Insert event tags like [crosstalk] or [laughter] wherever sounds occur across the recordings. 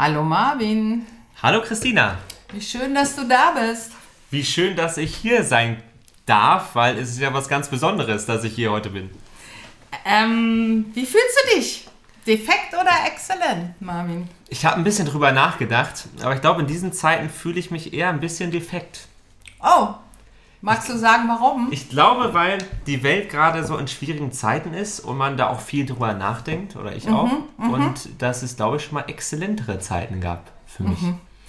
Hallo Marvin. Hallo Christina. Wie schön, dass du da bist. Wie schön, dass ich hier sein darf, weil es ist ja was ganz Besonderes, dass ich hier heute bin. Ähm, wie fühlst du dich? Defekt oder exzellent, Marvin? Ich habe ein bisschen drüber nachgedacht, aber ich glaube, in diesen Zeiten fühle ich mich eher ein bisschen defekt. Oh, magst du sagen, warum? Ich glaube, weil die Welt gerade so in schwierigen Zeiten ist und man da auch viel drüber nachdenkt, oder ich auch. und dass es, glaube ich, schon mal exzellentere Zeiten gab für mich.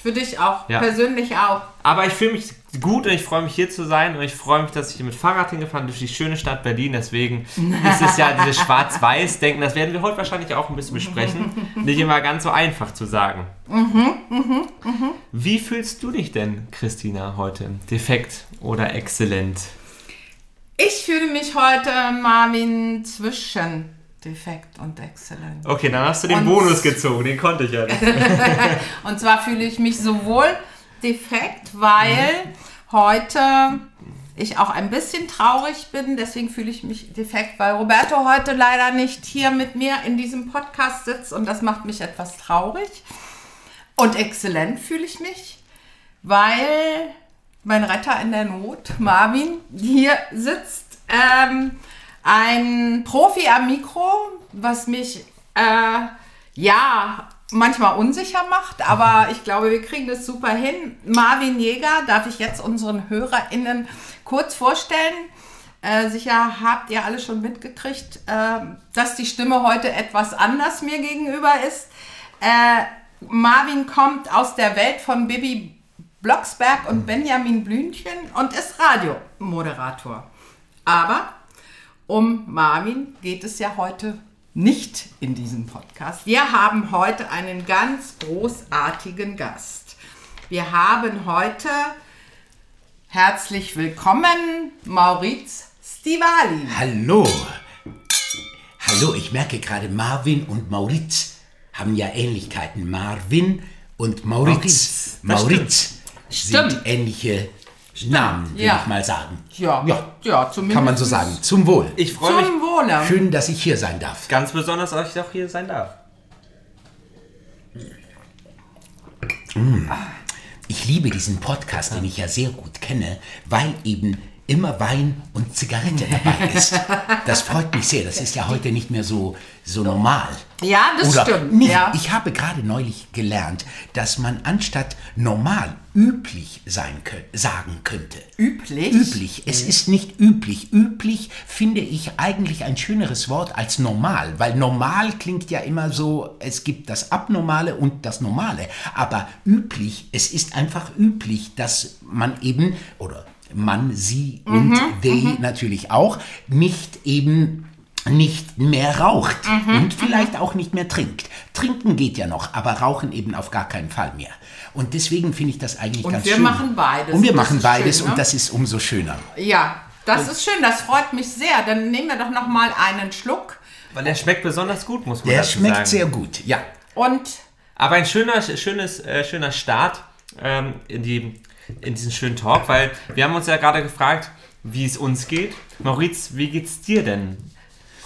Für dich auch, Ja. persönlich auch. Aber ich fühle mich gut und ich freue mich hier zu sein und ich freue mich, dass ich hier mit Fahrrad hingefahren durch die schöne Stadt Berlin. Deswegen [laughs] ist es ja dieses Schwarz-Weiß-Denken, das werden wir heute wahrscheinlich auch ein bisschen besprechen. Nicht immer ganz so einfach zu sagen. Wie fühlst du dich denn, Christina, heute? Defekt oder exzellent? Ich fühle mich heute, Marvin, zwischen defekt und exzellent. Okay, dann hast du den Und- Bonus gezogen, den konnte ich ja nicht. [laughs] Und zwar fühle ich mich sowohl defekt, weil heute ich auch ein bisschen traurig bin. Deswegen fühle ich mich defekt, weil Roberto heute leider nicht hier mit mir in diesem Podcast sitzt und das macht mich etwas traurig. Und exzellent fühle ich mich, weil mein Retter in der Not, Marvin, hier sitzt. Ähm, ein Profi am Mikro, was mich äh, ja manchmal unsicher macht, aber [laughs] ich glaube, wir kriegen das super hin. Marvin Jäger darf ich jetzt unseren HörerInnen kurz vorstellen. Äh, sicher habt ihr alle schon mitgekriegt, äh, dass die Stimme heute etwas anders mir gegenüber ist. Äh, Marvin kommt aus der Welt von Bibi Blocksberg und Benjamin Blümchen und ist Radiomoderator. Aber um Marvin geht es ja heute nicht in diesem Podcast. Wir haben heute einen ganz großartigen Gast. Wir haben heute herzlich willkommen Mauriz Stivali. Hallo. Hallo, ich merke gerade, Marvin und Mauritz haben ja Ähnlichkeiten. Marvin und Mauritz. Mauriz, das Mauritz Stimmt. sind ähnliche Namen, will ja. ich mal sagen. Ja, ja, ja zumindest. kann man so sagen. Zum Wohl. Ich freue mich Zum Wohle. Schön, dass ich hier sein darf. ganz besonders, dass ich auch hier sein darf. Ich liebe diesen Podcast, den ich ja sehr gut kenne, weil eben immer Wein und Zigarette dabei ist. [laughs] Das freut mich sehr. Das ist ja heute nicht mehr so, so normal. Ja, das Oder stimmt. Nicht, ja. Ich habe gerade neulich gelernt, dass man anstatt normal üblich sein kö sagen könnte. Üblich? Üblich. Es ist nicht üblich. Üblich finde ich eigentlich ein schöneres Wort als normal, weil normal klingt ja immer so, es gibt das Abnormale und das Normale. Aber üblich, es ist einfach üblich, dass man eben, oder man, sie und they natürlich auch, nicht eben nicht mehr raucht und vielleicht auch nicht mehr trinkt. Trinken geht ja noch, aber rauchen eben auf gar keinen Fall mehr. Und deswegen finde ich das eigentlich Und ganz wir schön. machen beides. Und wir machen beides schön, ne? und das ist umso schöner. Ja, das ist schön, das freut mich sehr. Dann nehmen wir doch noch mal einen Schluck Weil der schmeckt besonders gut, muss man Der dazu schmeckt sagen. sehr gut, ja. und Aber ein schöner, schönes, äh, schöner Start ähm, in, die, in diesen schönen Talk, weil wir haben uns ja gerade gefragt, wie es uns geht. Mauriz, wie geht's dir denn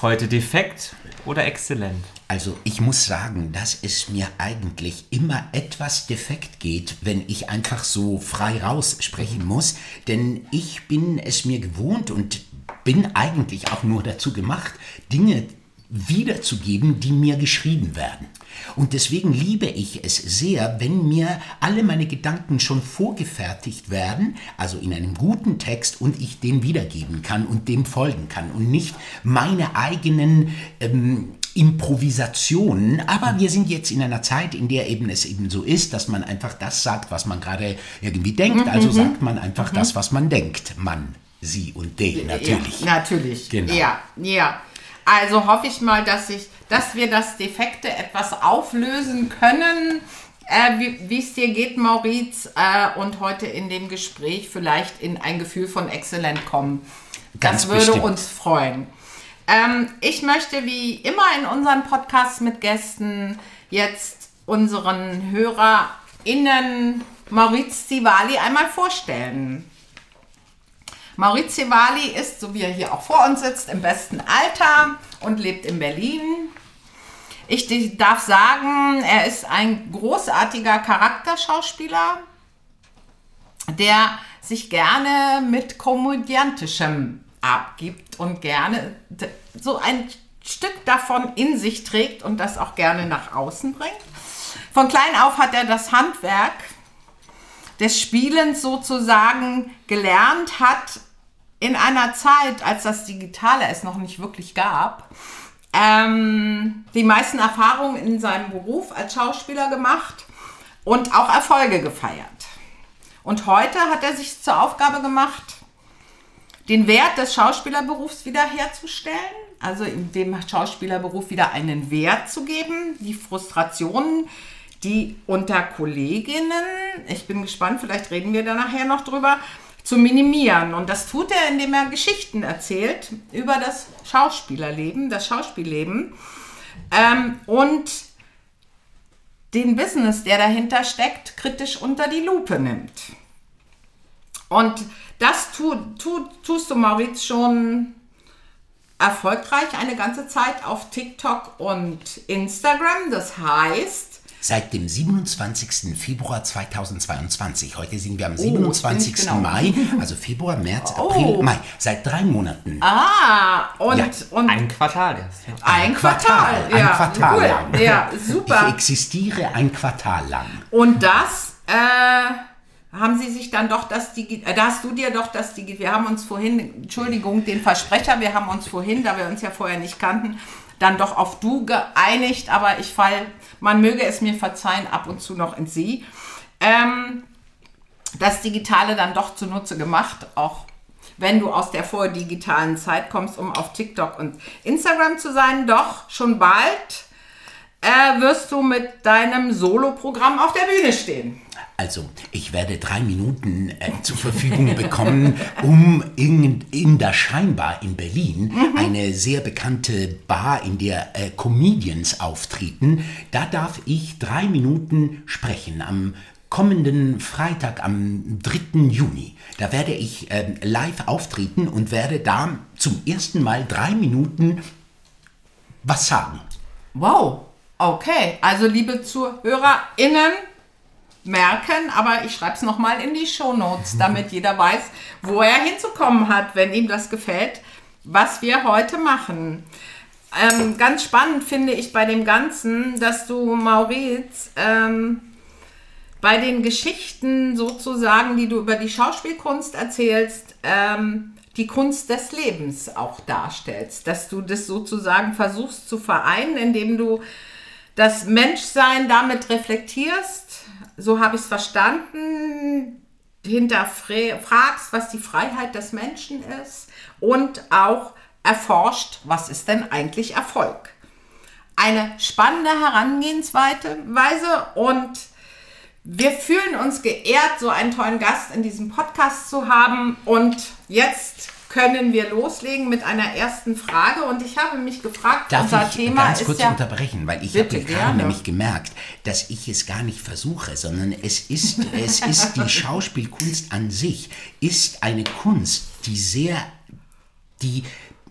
heute? Defekt oder exzellent? Also ich muss sagen, dass es mir eigentlich immer etwas defekt geht, wenn ich einfach so frei raus sprechen muss. Denn ich bin es mir gewohnt und bin eigentlich auch nur dazu gemacht, Dinge wiederzugeben, die mir geschrieben werden. Und deswegen liebe ich es sehr, wenn mir alle meine Gedanken schon vorgefertigt werden, also in einem guten Text, und ich den wiedergeben kann und dem folgen kann und nicht meine eigenen ähm, Improvisationen. Aber wir sind jetzt in einer Zeit, in der eben es eben so ist, dass man einfach das sagt, was man gerade irgendwie denkt. Also sagt man einfach das, was man denkt. Man, sie und de natürlich. Ja, natürlich. Genau. Ja, ja. Also hoffe ich mal, dass ich, dass wir das Defekte etwas auflösen können. Äh, wie es dir geht, Mauriz, äh, und heute in dem Gespräch vielleicht in ein Gefühl von Exzellent kommen. Ganz das würde bestimmt. uns freuen. Ähm, ich möchte wie immer in unseren Podcasts mit Gästen jetzt unseren HörerInnen Mauriz Zivali einmal vorstellen. Mauriz Zivali ist, so wie er hier auch vor uns sitzt, im besten Alter und lebt in Berlin. ich darf sagen, er ist ein großartiger Charakterschauspieler, der sich gerne mit Komödiantischem abgibt und gerne so ein Stück davon in sich trägt und das auch gerne nach außen bringt. Von klein auf hat er das Handwerk des Spielens sozusagen gelernt, hat in einer Zeit, als das Digitale es noch nicht wirklich gab, ähm, die meisten Erfahrungen in seinem Beruf als Schauspieler gemacht und auch Erfolge gefeiert. Und heute hat er sich zur Aufgabe gemacht, den Wert des Schauspielerberufs wiederherzustellen, also dem Schauspielerberuf wieder einen Wert zu geben, die Frustrationen, die unter Kolleginnen, ich bin gespannt, vielleicht reden wir da nachher noch drüber, zu minimieren. Und das tut er, indem er Geschichten erzählt über das Schauspielerleben, das Schauspielleben ähm, und den Business, der dahinter steckt, kritisch unter die Lupe nimmt. Und das tu, tu, tust du, Mauriz, schon erfolgreich eine ganze Zeit auf TikTok und Instagram. Das heißt, Seit dem 27. Februar 2022, heute sind wir am 27. Oh, genau. Mai, also Februar, März, [laughs] oh. April, Mai, seit drei Monaten. Ah, und, ja. und ein Quartal erst. Ja. Ein, ein, Quartal, Quartal ja. ein Quartal cool. lang. Ja, super. Ich existiere ein Quartal lang. Und das äh, haben sie sich dann doch das Digi äh, da hast du dir doch das Digi wir haben uns vorhin, Entschuldigung, den Versprecher, wir haben uns vorhin, da wir uns ja vorher nicht kannten, dann doch auf du geeinigt, aber ich fall, man möge es mir verzeihen, ab und zu noch in sie. Ähm, das Digitale dann doch zunutze gemacht, auch wenn du aus der vordigitalen Zeit kommst, um auf TikTok und Instagram zu sein. Doch schon bald äh, wirst du mit deinem Solo-Programm auf der Bühne stehen. Also, ich werde drei Minuten äh, zur Verfügung bekommen, um in, in der Scheinbar in Berlin, mhm. eine sehr bekannte Bar, in der äh, Comedians auftreten, da darf ich drei Minuten sprechen am kommenden Freitag, am 3. Juni. Da werde ich äh, live auftreten und werde da zum ersten Mal drei Minuten was sagen. Wow, okay. Also, liebe ZuhörerInnen, merken, aber ich schreibe es nochmal in die Show Notes, damit jeder weiß, wo er hinzukommen hat, wenn ihm das gefällt, was wir heute machen. Ähm, ganz spannend finde ich bei dem Ganzen, dass du, Mauriz, ähm, bei den Geschichten sozusagen, die du über die Schauspielkunst erzählst, ähm, die Kunst des Lebens auch darstellst. Dass du das sozusagen versuchst zu vereinen, indem du das Menschsein damit reflektierst so habe ich es verstanden, hinterfragst, was die Freiheit des Menschen ist und auch erforscht, was ist denn eigentlich Erfolg. Eine spannende Herangehensweise und wir fühlen uns geehrt, so einen tollen Gast in diesem Podcast zu haben. Und jetzt können wir loslegen mit einer ersten Frage. Und ich habe mich gefragt, Darf unser ich Thema ganz kurz ja, unterbrechen, weil ich habe gerade nämlich gemerkt, dass ich es gar nicht versuche, sondern es ist, es ist die Schauspielkunst an sich, ist eine Kunst, die sehr, die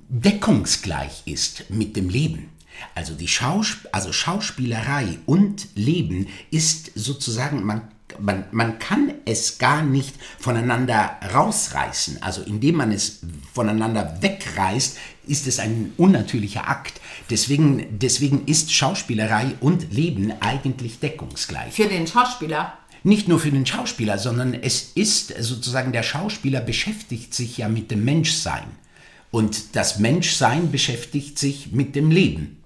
deckungsgleich ist mit dem Leben. Also die Schausp also Schauspielerei und Leben ist sozusagen, man man, man kann es gar nicht voneinander rausreißen. Also indem man es voneinander wegreißt, ist es ein unnatürlicher Akt. Deswegen, deswegen ist Schauspielerei und Leben eigentlich deckungsgleich. Für den Schauspieler? Nicht nur für den Schauspieler, sondern es ist sozusagen, der Schauspieler beschäftigt sich ja mit dem Menschsein. Und das Menschsein beschäftigt sich mit dem Leben.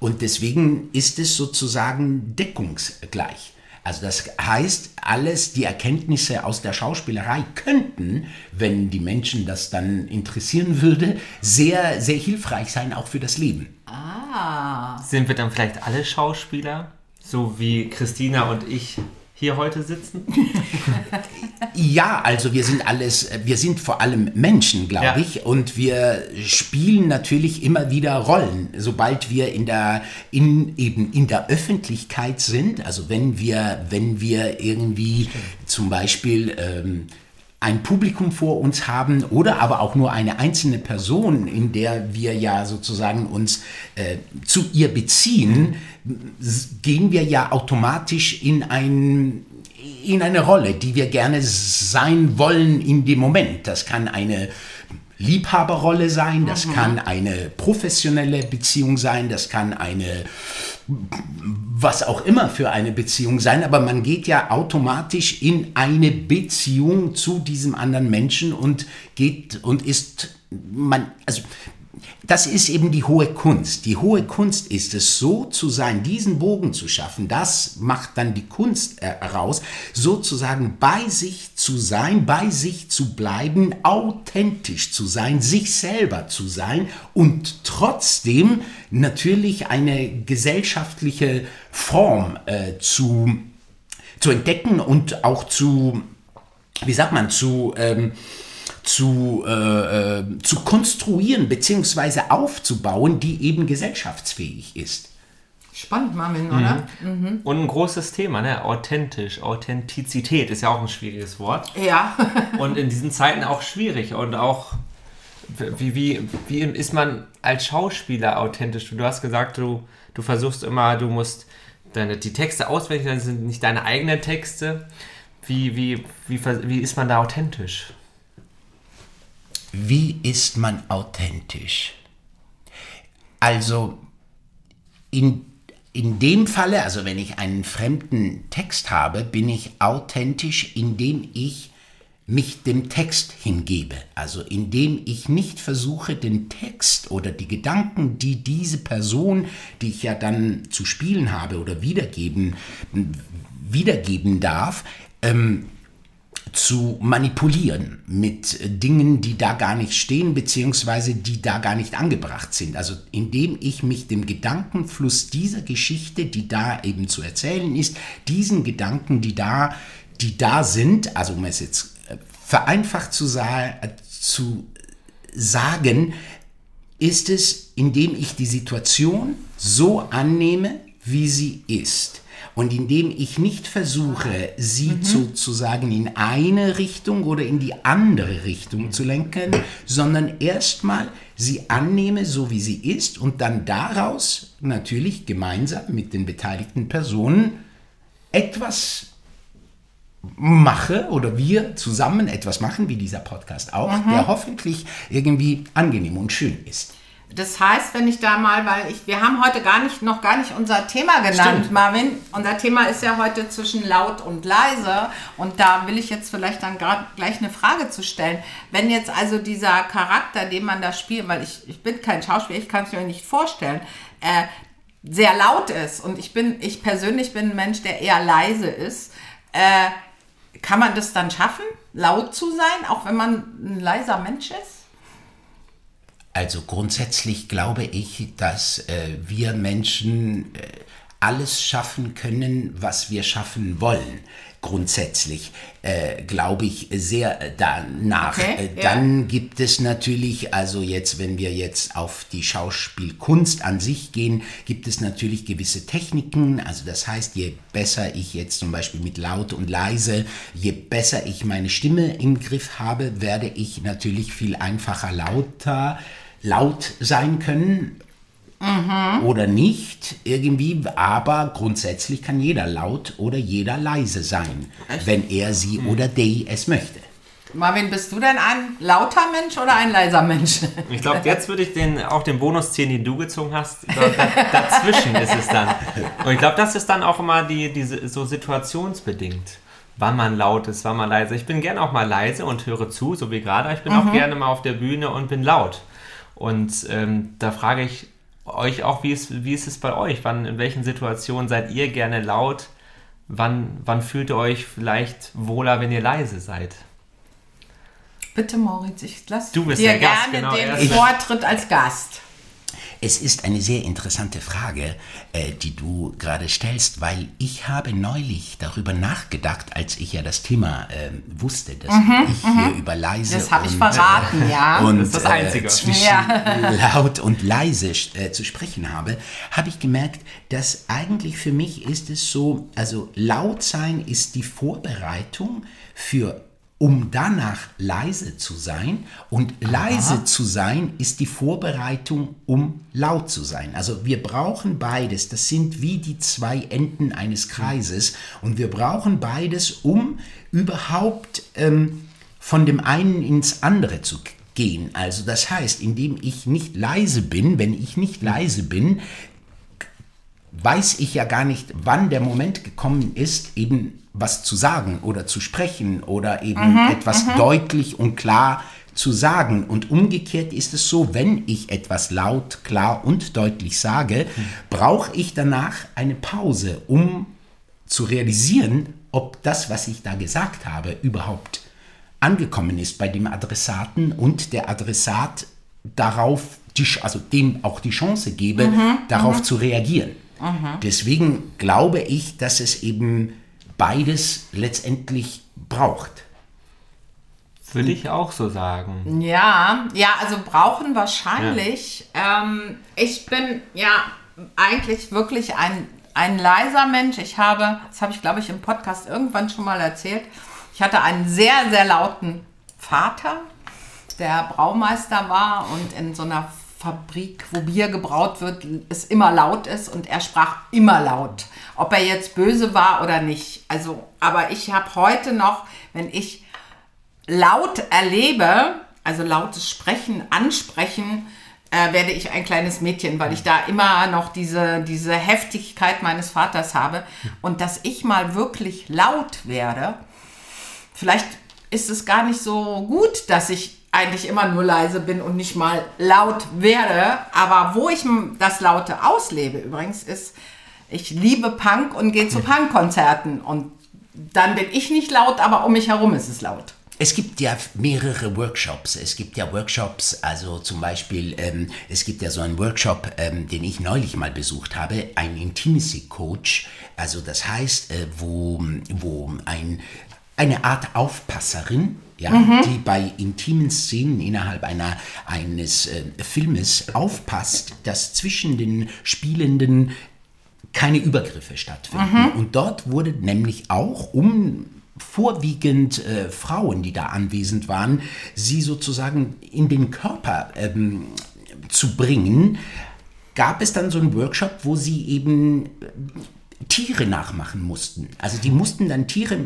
Und deswegen ist es sozusagen deckungsgleich. Also das heißt, alles, die Erkenntnisse aus der Schauspielerei könnten, wenn die Menschen das dann interessieren würde, sehr, sehr hilfreich sein, auch für das Leben. Ah. Sind wir dann vielleicht alle Schauspieler? So wie Christina und ich hier heute sitzen? [laughs] ja, also wir sind alles, wir sind vor allem Menschen, glaube ja. ich, und wir spielen natürlich immer wieder Rollen, sobald wir in der in eben in der Öffentlichkeit sind. Also wenn wir wenn wir irgendwie Stimmt. zum Beispiel ähm, ein Publikum vor uns haben oder aber auch nur eine einzelne Person, in der wir ja sozusagen uns äh, zu ihr beziehen, gehen wir ja automatisch in ein in eine Rolle, die wir gerne sein wollen in dem Moment. Das kann eine Liebhaberrolle sein, das mhm. kann eine professionelle Beziehung sein, das kann eine was auch immer für eine Beziehung sein, aber man geht ja automatisch in eine Beziehung zu diesem anderen Menschen und geht und ist man also das ist eben die hohe Kunst. Die hohe Kunst ist es, so zu sein, diesen Bogen zu schaffen. Das macht dann die Kunst heraus, sozusagen bei sich zu sein, bei sich zu bleiben, authentisch zu sein, sich selber zu sein und trotzdem natürlich eine gesellschaftliche Form äh, zu, zu entdecken und auch zu, wie sagt man, zu... Ähm, zu, äh, äh, zu konstruieren bzw. aufzubauen, die eben gesellschaftsfähig ist. Spannend, Marvin, oder? Mhm. Mhm. Und ein großes Thema, ne? Authentisch. Authentizität ist ja auch ein schwieriges Wort. Ja. [laughs] und in diesen Zeiten auch schwierig. Und auch, wie, wie, wie ist man als Schauspieler authentisch? Du hast gesagt, du, du versuchst immer, du musst deine, die Texte auswendig, das sind nicht deine eigenen Texte. Wie, wie, wie, wie ist man da authentisch? Wie ist man authentisch? Also in, in dem Falle, also wenn ich einen fremden Text habe, bin ich authentisch, indem ich mich dem Text hingebe. Also indem ich nicht versuche, den Text oder die Gedanken, die diese Person, die ich ja dann zu spielen habe oder wiedergeben, wiedergeben darf, ähm, zu manipulieren mit Dingen, die da gar nicht stehen, beziehungsweise die da gar nicht angebracht sind. Also indem ich mich dem Gedankenfluss dieser Geschichte, die da eben zu erzählen ist, diesen Gedanken, die da, die da sind, also um es jetzt äh, vereinfacht zu, sa zu sagen, ist es, indem ich die Situation so annehme, wie sie ist und indem ich nicht versuche, sie mhm. sozusagen in eine Richtung oder in die andere Richtung zu lenken, sondern erstmal sie annehme, so wie sie ist und dann daraus natürlich gemeinsam mit den beteiligten Personen etwas mache oder wir zusammen etwas machen, wie dieser Podcast auch, mhm. der hoffentlich irgendwie angenehm und schön ist. Das heißt, wenn ich da mal, weil ich, wir haben heute gar nicht, noch gar nicht unser Thema genannt, Stimmt. Marvin. Unser Thema ist ja heute zwischen laut und leise. Und da will ich jetzt vielleicht dann gerade gleich eine Frage zu stellen. Wenn jetzt also dieser Charakter, den man da spielt, weil ich, ich bin kein Schauspieler, ich kann es mir nicht vorstellen, äh, sehr laut ist und ich bin, ich persönlich bin ein Mensch, der eher leise ist, äh, kann man das dann schaffen, laut zu sein, auch wenn man ein leiser Mensch ist? Also grundsätzlich glaube ich, dass äh, wir Menschen äh, alles schaffen können, was wir schaffen wollen. Grundsätzlich äh, glaube ich sehr danach. Okay, äh, Dann ja. gibt es natürlich, also jetzt, wenn wir jetzt auf die Schauspielkunst an sich gehen, gibt es natürlich gewisse Techniken. Also das heißt, je besser ich jetzt zum Beispiel mit laut und leise, je besser ich meine Stimme im Griff habe, werde ich natürlich viel einfacher lauter laut sein können mhm. oder nicht irgendwie, aber grundsätzlich kann jeder laut oder jeder leise sein, Echt? wenn er sie mhm. oder die es möchte. Marvin, bist du denn ein lauter Mensch oder ein leiser Mensch? Ich glaube, jetzt würde ich den, auch den Bonus ziehen, den du gezogen hast. dazwischen ist es dann. Und ich glaube, das ist dann auch immer die, die, so situationsbedingt. Wann man laut ist, wann man leise. Ich bin gerne auch mal leise und höre zu, so wie gerade. Ich bin mhm. auch gerne mal auf der Bühne und bin laut. Und ähm, da frage ich euch auch, wie ist, wie ist es bei euch? Wann, in welchen Situationen seid ihr gerne laut? Wann, wann fühlt ihr euch vielleicht wohler, wenn ihr leise seid? Bitte, Moritz, ich lasse dir gerne Gast, genau, den Vortritt als Gast. Es ist eine sehr interessante Frage, äh, die du gerade stellst, weil ich habe neulich darüber nachgedacht, als ich ja das Thema äh, wusste, dass mhm, ich hier mhm. über leise das habe ich verraten, äh, ja. und das, das Einzige. Äh, zwischen ja. [laughs] laut und leise äh, zu sprechen habe, habe ich gemerkt, dass eigentlich für mich ist es so, also laut sein ist die Vorbereitung für um danach leise zu sein. Und leise zu sein ist die Vorbereitung, um laut zu sein. Also wir brauchen beides. Das sind wie die zwei Enden eines Kreises. Und wir brauchen beides, um überhaupt ähm, von dem einen ins andere zu gehen. Also das heißt, indem ich nicht leise bin, wenn ich nicht leise bin, weiß ich ja gar nicht, wann der Moment gekommen ist, eben was zu sagen oder zu sprechen oder eben mhm, etwas mhm. deutlich und klar zu sagen. Und umgekehrt ist es so, wenn ich etwas laut, klar und deutlich sage, mhm. brauche ich danach eine Pause, um zu realisieren, ob das, was ich da gesagt habe, überhaupt angekommen ist bei dem Adressaten und der Adressat darauf, die, also dem auch die Chance gebe, mhm, darauf mhm. zu reagieren. Mhm. Deswegen glaube ich, dass es eben beides letztendlich braucht. Würde ich auch so sagen. Ja, ja, also brauchen wahrscheinlich. Ja. Ähm, ich bin ja eigentlich wirklich ein, ein leiser Mensch. Ich habe, das habe ich glaube ich im Podcast irgendwann schon mal erzählt, ich hatte einen sehr, sehr lauten Vater, der Braumeister war und in so einer Fabrik, wo Bier gebraut wird, es immer laut ist und er sprach immer laut, ob er jetzt böse war oder nicht. Also, aber ich habe heute noch, wenn ich laut erlebe, also lautes Sprechen, Ansprechen, äh, werde ich ein kleines Mädchen, weil ich da immer noch diese, diese Heftigkeit meines Vaters habe. Und dass ich mal wirklich laut werde, vielleicht ist es gar nicht so gut, dass ich eigentlich immer nur leise bin und nicht mal laut werde. Aber wo ich das Laute auslebe übrigens ist, ich liebe Punk und gehe zu Punkkonzerten und dann bin ich nicht laut, aber um mich herum ist es laut. Es gibt ja mehrere Workshops. Es gibt ja Workshops, also zum Beispiel, ähm, es gibt ja so einen Workshop, ähm, den ich neulich mal besucht habe, ein Intimacy Coach. Also das heißt, äh, wo, wo ein, eine Art Aufpasserin ja, mhm. die bei intimen Szenen innerhalb einer, eines äh, Filmes aufpasst, dass zwischen den Spielenden keine Übergriffe stattfinden. Mhm. Und dort wurde nämlich auch um vorwiegend äh, Frauen, die da anwesend waren, sie sozusagen in den Körper ähm, zu bringen, gab es dann so einen Workshop, wo sie eben Tiere nachmachen mussten. Also die mussten dann Tiere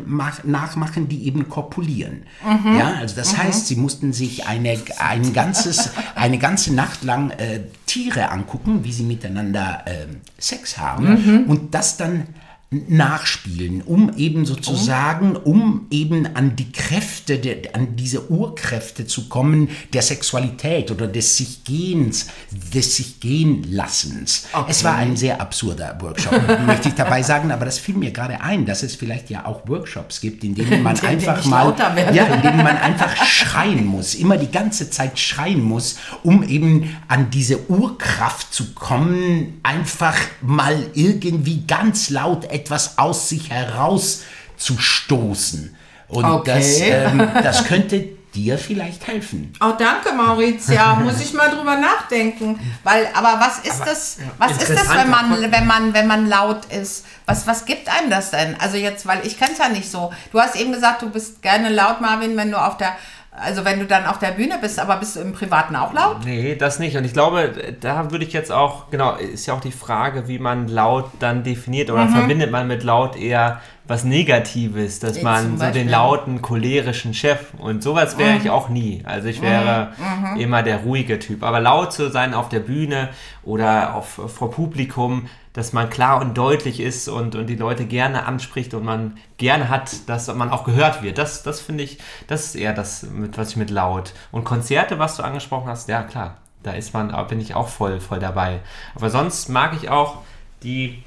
nachmachen, die eben kopulieren. Mhm. Ja, also das mhm. heißt, sie mussten sich eine, ein ganzes, eine ganze Nacht lang äh, Tiere angucken, wie sie miteinander äh, Sex haben mhm. und das dann nachspielen, um eben sozusagen, um eben an die Kräfte, der, an diese Urkräfte zu kommen der Sexualität oder des sich Gehens, des sich gehen Lassens. Okay. Es war ein sehr absurder Workshop, [laughs] möchte ich dabei sagen, aber das fiel mir gerade ein, dass es vielleicht ja auch Workshops gibt, in denen man [laughs] einfach mal, ja, in denen man einfach schreien muss, immer die ganze Zeit schreien muss, um eben an diese Urkraft zu kommen, einfach mal irgendwie ganz laut etwas aus sich herauszustoßen. Und okay. das, ähm, das könnte dir vielleicht helfen. Oh, danke, Maurizia. Muss ich mal drüber nachdenken. Weil, aber was ist aber, das, was ist das, wenn man, wenn man, wenn man laut ist? Was, was gibt einem das denn? Also jetzt, weil ich kenne es ja nicht so. Du hast eben gesagt, du bist gerne laut, Marvin, wenn du auf der also wenn du dann auf der Bühne bist, aber bist du im Privaten auch laut? Nee, das nicht. Und ich glaube, da würde ich jetzt auch, genau, ist ja auch die Frage, wie man laut dann definiert oder mhm. verbindet man mit laut eher was Negatives, dass man so den lauten, cholerischen Chef und sowas wäre mhm. ich auch nie. Also ich wäre mhm. mhm. immer der ruhige Typ. Aber laut zu sein auf der Bühne oder auf, vor Publikum, dass man klar und deutlich ist und, und die Leute gerne anspricht und man gerne hat, dass man auch gehört wird. Das, das finde ich, das ist eher das, mit, was ich mit laut. Und Konzerte, was du angesprochen hast, ja klar, da ist man, bin ich auch voll, voll dabei. Aber sonst mag ich auch die,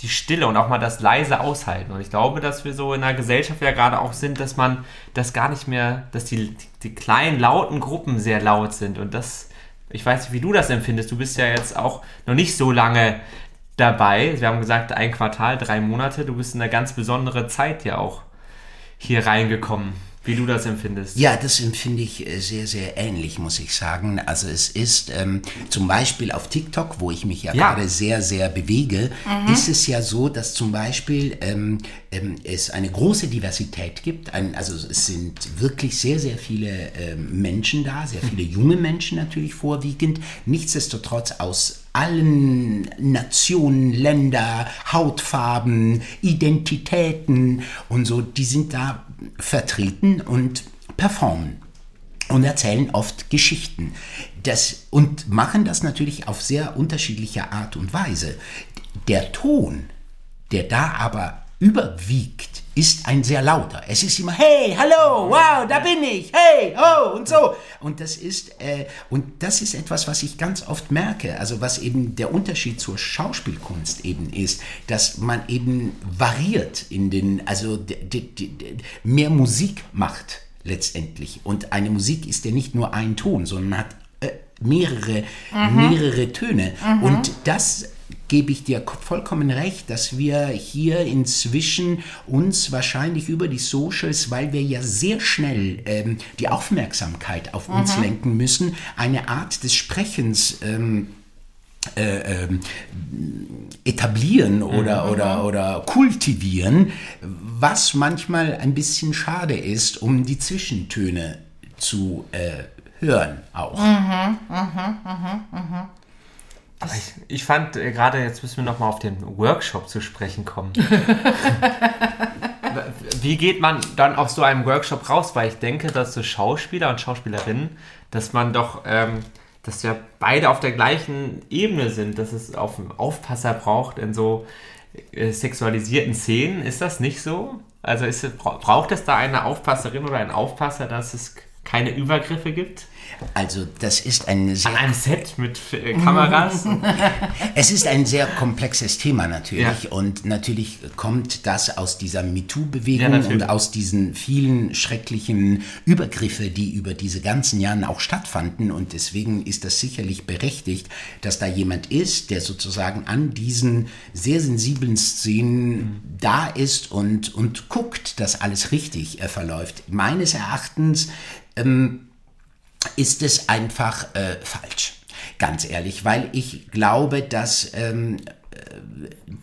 die Stille und auch mal das leise aushalten. Und ich glaube, dass wir so in einer Gesellschaft ja gerade auch sind, dass man das gar nicht mehr, dass die, die kleinen, lauten Gruppen sehr laut sind. Und das, ich weiß nicht, wie du das empfindest. Du bist ja jetzt auch noch nicht so lange dabei. Wir haben gesagt, ein Quartal, drei Monate. Du bist in eine ganz besondere Zeit ja auch hier reingekommen. wie du das empfindest. Ja, das empfinde ich äh, sehr, sehr ähnlich, muss ich sagen. Also es ist ähm, zum Beispiel auf TikTok, wo ich mich ja, Ja. gerade sehr, sehr bewege, ist es ja so, dass zum Beispiel ähm, ähm, es eine große Diversität gibt. Ein, also es sind wirklich sehr, sehr viele ähm, Menschen da, sehr viele junge Menschen natürlich vorwiegend. Nichtsdestotrotz aus allen Nationen, Länder, Hautfarben, Identitäten und so, die sind da vertreten und performen und erzählen oft Geschichten. Das, und machen das natürlich auf sehr unterschiedliche Art und Weise. Der Ton, der da aber überwiegt, ist ein sehr lauter. Es ist immer, hey, hallo, wow, da bin ich, hey, oh und so. Und das ist, äh, und das ist etwas, was ich ganz oft merke, also was eben der Unterschied zur Schauspielkunst eben ist, dass man eben variiert in den, also mehr Musik macht letztendlich. Und eine Musik ist ja nicht nur ein Ton, sondern hat äh, mehrere, mehrere Töne. Und das gebe ich dir ko- vollkommen recht, dass wir hier inzwischen uns wahrscheinlich über die Socials, weil wir ja sehr schnell ähm, die Aufmerksamkeit auf uns lenken müssen, eine Art des Sprechens ähm, äh, ähm, etablieren oder, oder, oder kultivieren, was manchmal ein bisschen schade ist, um die Zwischentöne zu äh, hören auch. Aber ich, ich fand äh, gerade, jetzt müssen wir nochmal auf den Workshop zu sprechen kommen. [laughs] Wie geht man dann aus so einem Workshop raus? Weil ich denke, dass so Schauspieler und Schauspielerinnen, dass man doch, ähm, dass ja beide auf der gleichen Ebene sind, dass es auf einen Aufpasser braucht in so äh, sexualisierten Szenen. Ist das nicht so? Also ist, braucht es da eine Aufpasserin oder einen Aufpasser, dass es keine Übergriffe gibt? Also das ist ein sehr An einem Set mit äh, Kameras? [laughs] Es ist ein sehr komplexes Thema natürlich Ja. und natürlich kommt das aus dieser MeToo-Bewegung Ja, und aus diesen vielen schrecklichen Übergriffe, die über diese ganzen Jahre auch stattfanden und deswegen ist das sicherlich berechtigt, dass da jemand ist, der sozusagen an diesen sehr sensiblen Szenen da ist und, und guckt, dass alles richtig äh, verläuft. Meines Erachtens ist es einfach äh, falsch. Ganz ehrlich, weil ich glaube, dass ähm,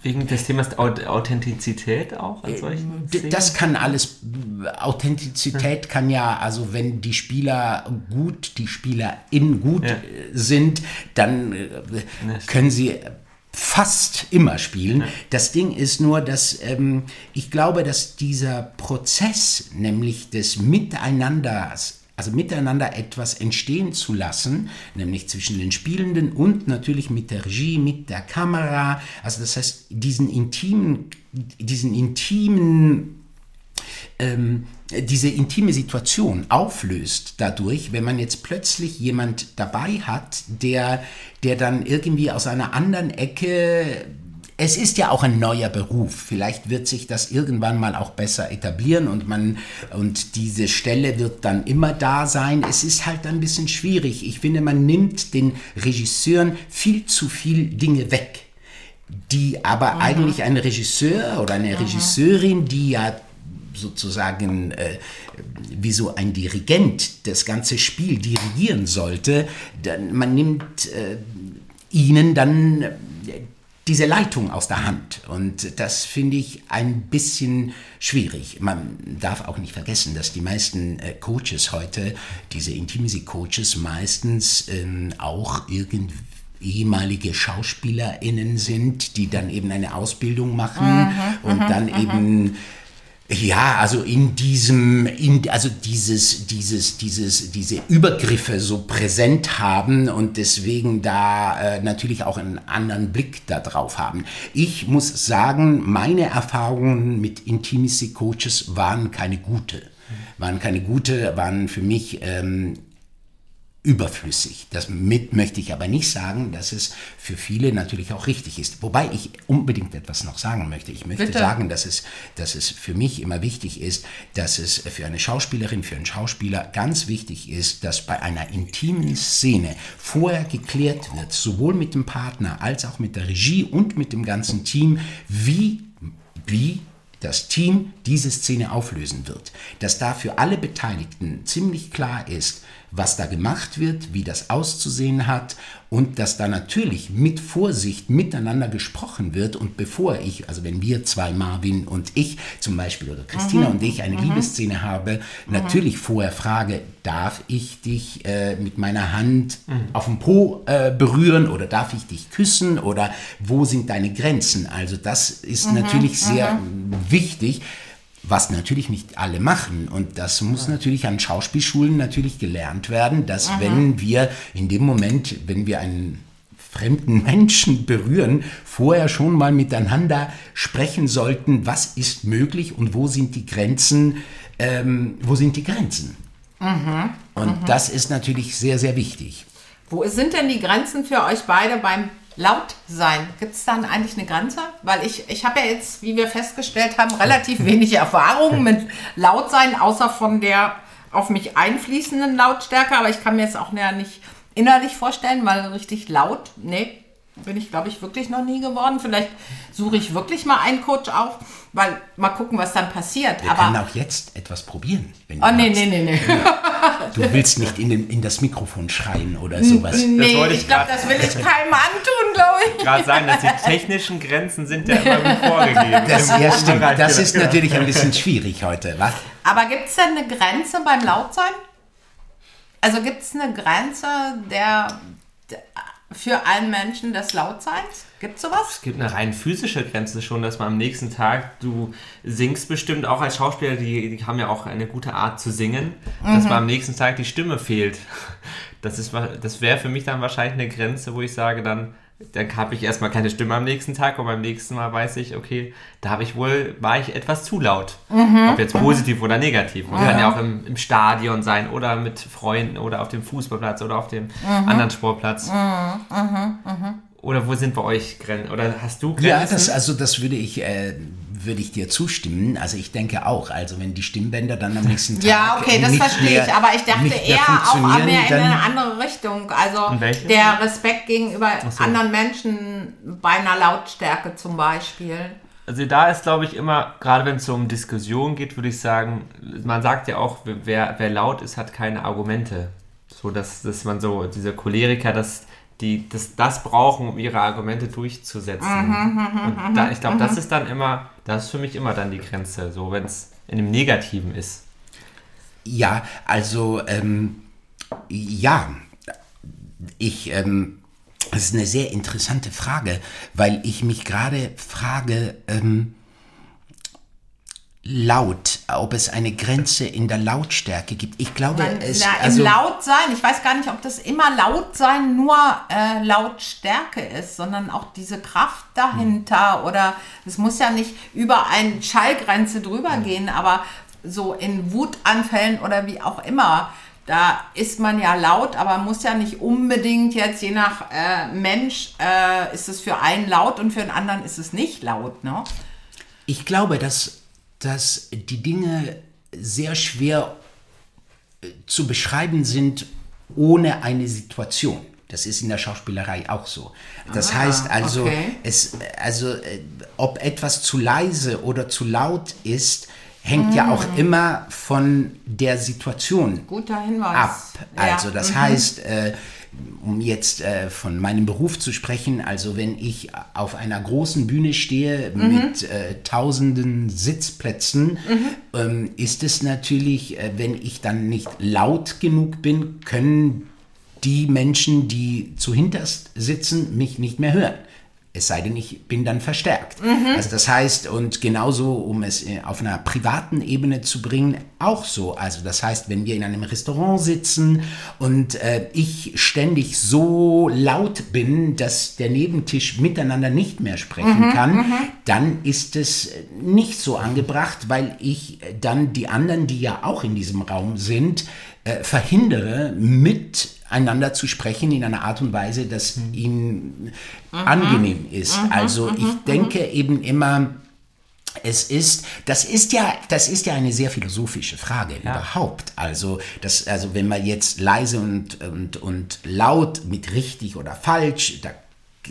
Wegen des Themas Aut- Authentizität auch Äh, an solchen? Das kann alles, Authentizität kann ja, also wenn die Spieler gut, die SpielerInnen gut Ja. äh, sind, dann äh, können sie fast immer spielen. Das Ding ist nur, dass ähm, ich glaube, dass dieser Prozess, nämlich des Miteinanders, also miteinander etwas entstehen zu lassen, nämlich zwischen den Spielenden und natürlich mit der Regie, mit der Kamera, also das heißt, diesen intimen, diesen intimen ähm, diese intime Situation auflöst dadurch, wenn man jetzt plötzlich jemand dabei hat, der, der dann irgendwie aus einer anderen Ecke es ist ja auch ein neuer Beruf. Vielleicht wird sich das irgendwann mal auch besser etablieren und man und diese Stelle wird dann immer da sein. Es ist halt ein bisschen schwierig. Ich finde, man nimmt den Regisseuren viel zu viel Dinge weg die aber eigentlich ein Regisseur oder eine Regisseurin, die ja sozusagen äh, wie so ein Dirigent das ganze Spiel dirigieren sollte, dann, man nimmt äh, ihnen dann diese Leitung aus der Hand. Und das finde ich ein bisschen schwierig. Man darf auch nicht vergessen, dass die meisten äh, Coaches heute, diese Intimacy-Coaches, meistens ähm, auch irgendwie ehemalige SchauspielerInnen sind, die dann eben eine Ausbildung machen und dann eben ja, also in diesem, in, also dieses, dieses, dieses, diese Übergriffe so präsent haben und deswegen da äh, natürlich auch einen anderen Blick da drauf haben. Ich muss sagen, meine Erfahrungen mit Intimacy Coaches waren keine gute. Waren keine gute, waren für mich ähm, überflüssig. Das mit möchte ich aber nicht sagen, dass es für viele natürlich auch richtig ist. Wobei ich unbedingt etwas noch sagen möchte. Ich möchte Bitte. sagen, dass es, dass es für mich immer wichtig ist, dass es für eine Schauspielerin, für einen Schauspieler ganz wichtig ist, dass bei einer intimen Szene vorher geklärt wird, sowohl mit dem Partner als auch mit der Regie und mit dem ganzen Team, wie, wie das Team diese Szene auflösen wird, dass da für alle Beteiligten ziemlich klar ist, was da gemacht wird, wie das auszusehen hat und dass da natürlich mit Vorsicht miteinander gesprochen wird und bevor ich, also wenn wir zwei, Marvin und ich zum Beispiel oder Christina und ich eine Liebesszene habe, natürlich vorher frage, darf ich dich äh, mit meiner Hand auf dem Po äh, berühren oder darf ich dich küssen oder wo sind deine Grenzen? Also das ist natürlich sehr wichtig, was natürlich nicht alle machen. Und das muss natürlich an Schauspielschulen natürlich gelernt werden, dass wenn wir in dem Moment, wenn wir einen fremden [laughs] Menschen berühren, vorher schon mal miteinander sprechen sollten, was ist möglich und wo sind die Grenzen, ähm, wo sind die Grenzen. Und das ist natürlich sehr, sehr wichtig. Wo sind denn die Grenzen für euch beide beim Lautsein? Gibt es dann eigentlich eine Grenze? Weil ich, ich habe ja jetzt, wie wir festgestellt haben, relativ [laughs] wenig Erfahrung mit Lautsein, außer von der auf mich einfließenden Lautstärke. Aber ich kann mir jetzt auch näher nicht innerlich vorstellen, weil richtig laut, nee, bin ich, glaube ich, wirklich noch nie geworden. Vielleicht suche ich wirklich mal einen Coach auf, weil mal gucken, was dann passiert. Wir Aber können auch jetzt etwas probieren. Wenn Oh, du nee, nee, nee, nee. Du willst nicht in, den, in das Mikrofon schreien oder sowas. Nee, ich ich glaube, das will ich keinem antun, glaube ich. Gerade sagen, dass die technischen Grenzen sind ja immer vorgegeben. Das, ja, stimmt. Das ist natürlich ein bisschen schwierig heute. Was? Aber gibt es denn eine Grenze beim Lautsein? Also gibt es eine Grenze der, der für einen Menschen des Lautseins? Gibt es sowas? Es gibt eine rein physische Grenze schon, dass man am nächsten Tag, du singst bestimmt auch als Schauspieler, die, die haben ja auch eine gute Art zu singen, dass man am nächsten Tag die Stimme fehlt. Das, ist das wäre für mich dann wahrscheinlich eine Grenze, wo ich sage, dann, dann habe ich erstmal keine Stimme am nächsten Tag und beim nächsten Mal weiß ich, okay, da habe ich wohl, war ich etwas zu laut. Ob jetzt positiv oder negativ. Man kann ja auch im, im Stadion sein oder mit Freunden oder auf dem Fußballplatz oder auf dem anderen Sportplatz. Oder wo sind bei euch Grenzen? Oder hast du Grenzen? Ja, das, also das würde ich, äh, würde ich dir zustimmen. Also ich denke auch. Also wenn die Stimmbänder dann am nächsten Tag Ja, okay, das nicht verstehe mehr, ich. Aber ich dachte nicht mehr eher auch funktionieren, mehr in dann- eine andere Richtung. Also der Respekt gegenüber so. anderen Menschen bei einer Lautstärke zum Beispiel. Also da ist, glaube ich, immer, gerade wenn es so um Diskussionen geht, würde ich sagen, man sagt ja auch, wer, wer laut ist, hat keine Argumente. So, dass, dass man so, diese Choleriker, dass die das, das brauchen, um ihre Argumente durchzusetzen. Und da, ich glaube, das ist dann immer, das ist für mich immer dann die Grenze, so wenn es in dem Negativen ist. Ja, also ähm, ja, ich, ähm, das ist eine sehr interessante Frage, weil ich mich gerade frage, ähm, laut, ob es eine Grenze in der Lautstärke gibt. Ich glaube, Dann, es na, also, Im Lautsein, ich weiß gar nicht, ob das immer Lautsein nur äh, Lautstärke ist, sondern auch diese Kraft dahinter oder es muss ja nicht über eine Schallgrenze drüber gehen, aber so in Wutanfällen oder wie auch immer, da ist man ja laut, aber muss ja nicht unbedingt jetzt, je nach äh, Mensch, äh, ist es für einen laut und für den anderen ist es nicht laut, ne? Ich glaube, dass, dass die Dinge sehr schwer äh, zu beschreiben sind ohne eine Situation. Das ist in der Schauspielerei auch so. Das heißt also, okay. es, also äh, ob etwas zu leise oder zu laut ist, hängt ja auch immer von der Situation Guter Hinweis. ab. Also das heißt, äh, um jetzt äh, von meinem Beruf zu sprechen, also wenn ich auf einer großen Bühne stehe mit äh, tausenden Sitzplätzen, ähm, ist es natürlich, äh, wenn ich dann nicht laut genug bin, können die Menschen, die zu hinterst sitzen, mich nicht mehr hören. Es sei denn, ich bin dann verstärkt. Also das heißt, und genauso, um es äh, auf einer privaten Ebene zu bringen, auch so. Also das heißt, wenn wir in einem Restaurant sitzen und äh, ich ständig so laut bin, dass der Nebentisch miteinander nicht mehr sprechen kann, dann ist es äh, nicht so angebracht, weil ich äh, dann die anderen, die ja auch in diesem Raum sind, äh, verhindere, miteinander zu sprechen in einer Art und Weise, dass ihnen angenehm ist. Also ich denke eben immer, es ist, das ist ja, das ist ja eine sehr philosophische Frage überhaupt. Also, das, also wenn man jetzt leise und, und, und laut mit richtig oder falsch, da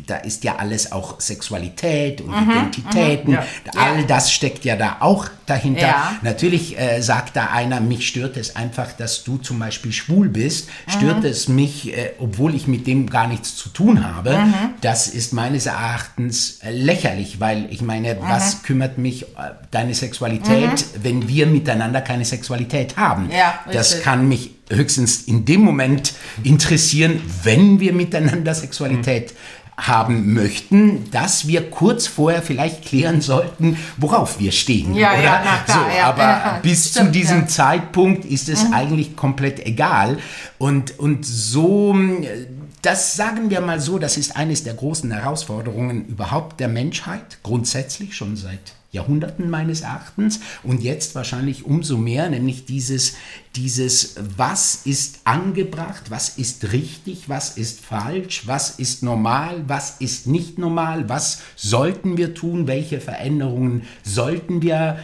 da ist ja alles auch Sexualität und Identitäten. Ja. All das steckt ja da auch dahinter. Ja. Natürlich äh, sagt da einer, mich stört es einfach, dass du zum Beispiel schwul bist. Stört es mich, äh, obwohl ich mit dem gar nichts zu tun habe. Das ist meines Erachtens äh, lächerlich, weil ich meine, was kümmert mich äh, deine Sexualität, wenn wir miteinander keine Sexualität haben? Ja, das richtig. kann mich höchstens in dem Moment interessieren, wenn wir miteinander Sexualität haben möchten, dass wir kurz vorher vielleicht klären sollten, worauf wir stehen. Ja, oder? ja, na klar, so, ja, aber ja, bis stimmt, zu diesem ja. Mhm. Zeitpunkt ist es eigentlich komplett egal. Und, und so, äh, das sagen wir mal so, das ist eines der großen Herausforderungen überhaupt der Menschheit, grundsätzlich schon seit Jahrhunderten meines Erachtens und jetzt wahrscheinlich umso mehr, nämlich dieses, dieses, was ist angebracht, was ist richtig, was ist falsch, was ist normal, was ist nicht normal, was sollten wir tun, welche Veränderungen sollten wir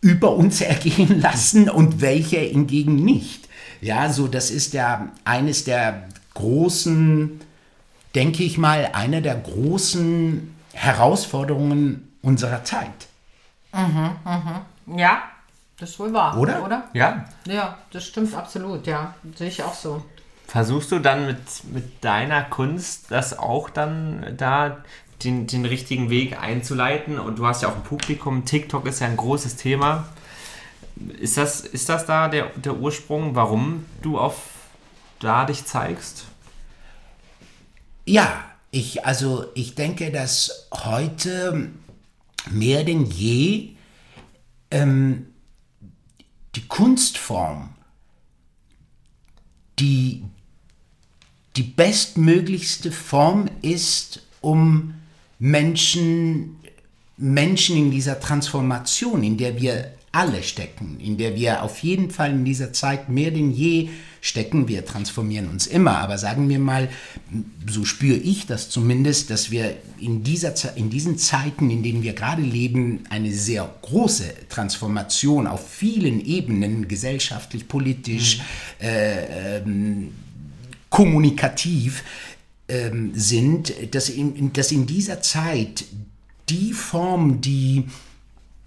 über uns [laughs] ergehen lassen und welche hingegen nicht. Ja, so das ist ja eines der großen, denke ich mal, eine der großen Herausforderungen unserer Zeit, Ja, das ist wohl wahr. Oder? Oder? Ja. Ja, das stimmt absolut, ja. Sehe ich auch so. Versuchst du dann mit, mit deiner Kunst das auch dann da den, den richtigen Weg einzuleiten? Und du hast ja auch ein Publikum. TikTok ist ja ein großes Thema. Ist das, ist das da der, der Ursprung, warum du auf da dich zeigst? Ja, ich, also ich denke, dass heute mehr denn je ähm, die Kunstform, die die bestmöglichste Form ist, um Menschen, Menschen in dieser Transformation, in der wir alle stecken, in der wir auf jeden Fall in dieser Zeit mehr denn je stecken. Wir transformieren uns immer, aber sagen wir mal, so spüre ich das zumindest, dass wir in, dieser, in diesen Zeiten, in denen wir gerade leben, eine sehr große Transformation auf vielen Ebenen, gesellschaftlich, politisch, äh, ähm, kommunikativ ähm, sind, dass in, dass in dieser Zeit die Form, die,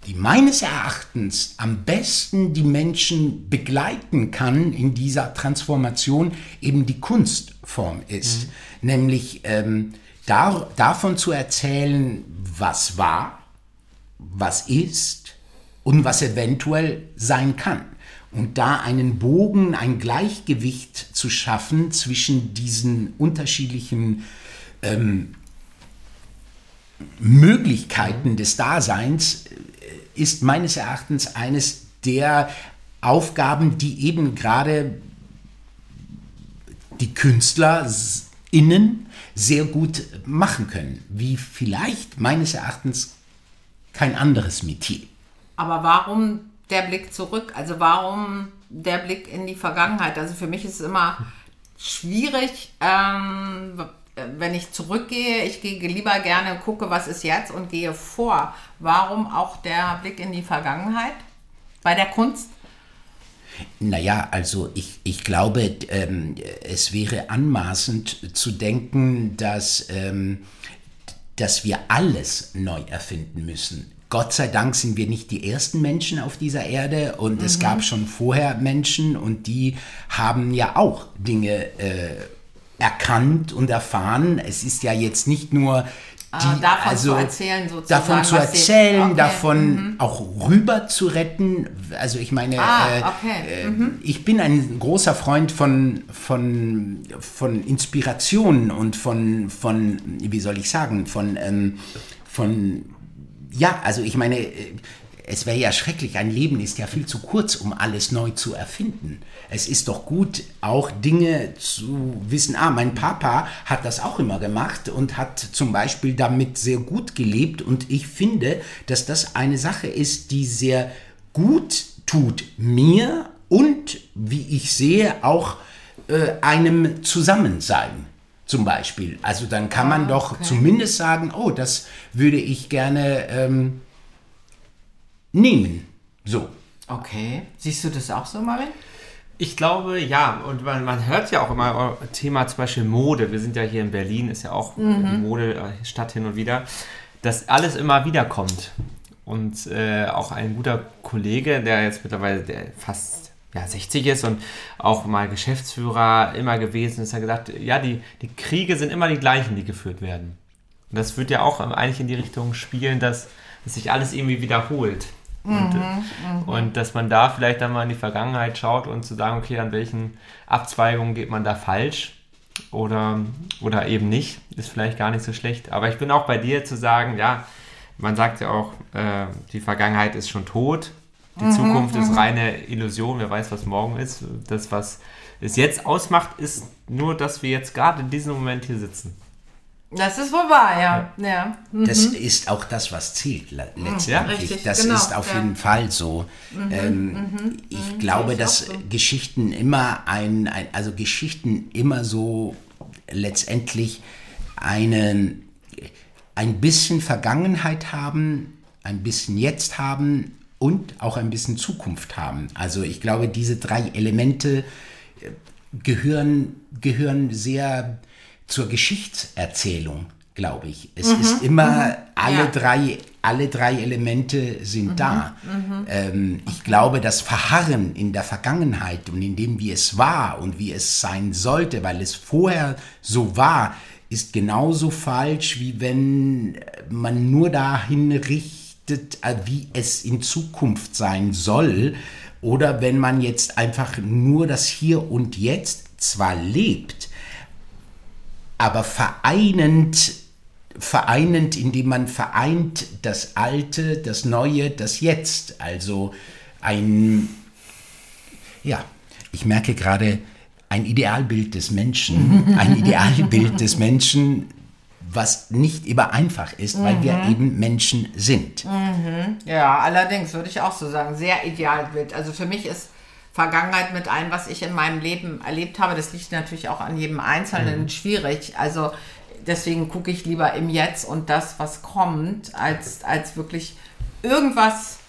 die meines Erachtens am besten die Menschen begleiten kann in dieser Transformation, eben die Kunstform ist. Nämlich ähm, dar, davon zu erzählen, was war, was ist und was eventuell sein kann. Und da einen Bogen, ein Gleichgewicht zu schaffen zwischen diesen unterschiedlichen ähm, Möglichkeiten des Daseins, ist meines Erachtens eines der Aufgaben, die eben gerade die KünstlerInnen sehr gut machen können, wie vielleicht meines Erachtens kein anderes Metier. Aber warum der Blick zurück? Also warum der Blick in die Vergangenheit? Also für mich ist es immer schwierig, ähm, wenn ich zurückgehe. Ich gehe lieber gerne, gucke, was ist jetzt und gehe vor. Warum auch der Blick in die Vergangenheit bei der Kunst? Naja, also ich, ich glaube, ähm, es wäre anmaßend zu denken, dass, ähm, dass wir alles neu erfinden müssen. Gott sei Dank sind wir nicht die ersten Menschen auf dieser Erde und es gab schon vorher Menschen und die haben ja auch Dinge äh, erkannt und erfahren. Es ist ja jetzt nicht nur die, Ah, davon also, zu erzählen sozusagen, davon zu erzählen, okay, Mhm. davon auch rüber zu retten. Also ich meine, Ah, äh, okay, äh, ich bin ein großer Freund von, von, von Inspirationen und von, von, wie soll ich sagen, von, ähm, von, ja, also ich meine, äh, es wäre ja schrecklich, ein Leben ist ja viel zu kurz, um alles neu zu erfinden. Es ist doch gut, auch Dinge zu wissen. Ah, mein Papa hat das auch immer gemacht und hat zum Beispiel damit sehr gut gelebt. Und ich finde, dass das eine Sache ist, die sehr gut tut mir und, wie ich sehe, auch äh, einem Zusammensein. Zum Beispiel. Also dann kann man doch zumindest sagen, oh, das würde ich gerne ähm, nehmen. So. Okay. Siehst du das auch so, Marvin? Ich glaube, ja. Und man, man hört ja auch immer äh, Thema zum Beispiel Mode. Wir sind ja hier in Berlin, ist ja auch mhm. Modestadt hin und wieder, dass alles immer wieder kommt. Und äh, auch ein guter Kollege, der jetzt mittlerweile der fast ja, 60 ist und auch mal Geschäftsführer immer gewesen ist, hat gesagt, ja, die, die Kriege sind immer die gleichen, die geführt werden. Und das wird ja auch eigentlich in die Richtung spielen, dass, dass sich alles irgendwie wiederholt. Und, mhm, mhm, und, dass man da vielleicht dann mal in die Vergangenheit schaut und zu sagen, okay, an welchen Abzweigungen geht man da falsch oder, oder eben nicht, ist vielleicht gar nicht so schlecht. Aber ich bin auch bei dir zu sagen, ja, man sagt ja auch, äh, die Vergangenheit ist schon tot, die mhm, Zukunft ist mhm. reine Illusion, wer weiß, was morgen ist. Das, was es jetzt ausmacht, ist nur, dass wir jetzt gerade in diesem Moment hier sitzen. Das ist wohl wahr, ja. ja. ja. Mhm. Das ist auch das, was zählt letztendlich. Ja, richtig, das genau, ist auf jeden Fall so. Mhm, ähm, mhm, ich mhm. glaube, dass so. Geschichten immer ein, ein, also Geschichten immer so letztendlich einen, ein bisschen Vergangenheit haben, ein bisschen Jetzt haben und auch ein bisschen Zukunft haben. Also ich glaube, diese drei Elemente äh, gehören, gehören sehr zur Geschichtserzählung, glaube ich. Es mhm. ist immer, mhm. alle, ja. drei, alle drei Elemente sind mhm. da. Mhm. Ähm, ich glaube, das Verharren in der Vergangenheit und in dem, wie es war und wie es sein sollte, weil es vorher so war, ist genauso falsch, wie wenn man nur dahin richtet, äh, wie es in Zukunft sein soll. Oder wenn man jetzt einfach nur das Hier und Jetzt zwar lebt, aber vereinend, vereinend, indem man vereint das Alte, das Neue, das Jetzt. Also ein, ja, ich merke gerade ein Idealbild des Menschen, [laughs] ein Idealbild des Menschen, was nicht immer einfach ist, weil mhm. wir eben Menschen sind. Mhm. Ja, allerdings würde ich auch so sagen, sehr Idealbild. Also für mich ist Vergangenheit mit ein, was ich in meinem Leben erlebt habe. Das liegt natürlich auch an jedem Einzelnen mhm. schwierig. Also deswegen gucke ich lieber im Jetzt und das, was kommt, als, als wirklich irgendwas.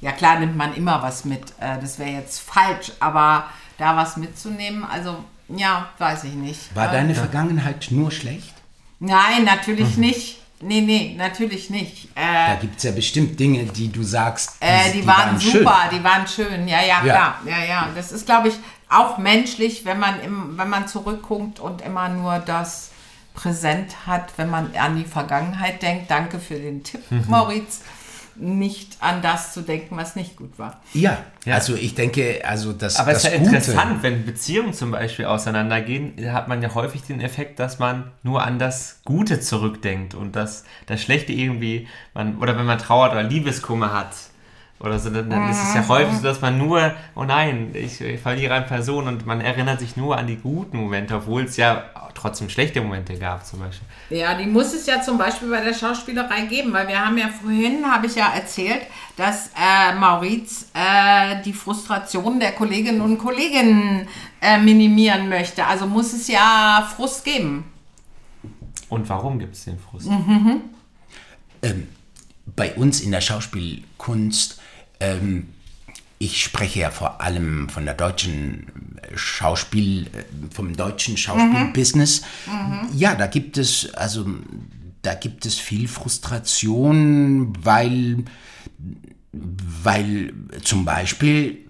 Ja klar nimmt man immer was mit. Äh, das wäre jetzt falsch, aber da was mitzunehmen, also ja, weiß ich nicht. War deine Vergangenheit nur schlecht? Nein, natürlich mhm. nicht. Nee, nee, natürlich nicht. Äh, da gibt es ja bestimmt Dinge, die du sagst. Die, äh, die, die waren, waren, super, schön. die waren schön. Ja, ja, ja, klar. Ja, ja. Das ist, glaube ich, auch menschlich, wenn man, im, wenn man zurückguckt und immer nur das präsent hat, wenn man an die Vergangenheit denkt. Danke für den Tipp, mhm. Moritz nicht an das zu denken, was nicht gut war. Ja, ja. also ich denke, also das Aber es ist ja Gute. interessant, wenn Beziehungen zum Beispiel auseinandergehen, hat man ja häufig den Effekt, dass man nur an das Gute zurückdenkt und dass das Schlechte irgendwie, man, oder wenn man trauert oder Liebeskummer hat, oder so, dann, dann ist es ja mhm. häufig so, dass man nur, oh nein, ich, ich, verliere eine Person und man erinnert sich nur an die guten Momente, obwohl es ja trotzdem schlechte Momente gab zum Beispiel. Ja, die muss es ja zum Beispiel bei der Schauspielerei geben, weil wir haben ja vorhin, habe ich ja erzählt, dass äh, Mauriz äh, die Frustration der Kolleginnen und Kollegen äh, minimieren möchte. Also muss es ja Frust geben. Und warum gibt es den Frust? Mhm. Ähm, bei uns in der Schauspielkunst ähm, ich spreche ja vor allem von der deutschen Schauspiel, äh, vom deutschen Schauspielbusiness. Mhm. Ja, da gibt es, also da gibt es viel Frustration, weil, weil zum Beispiel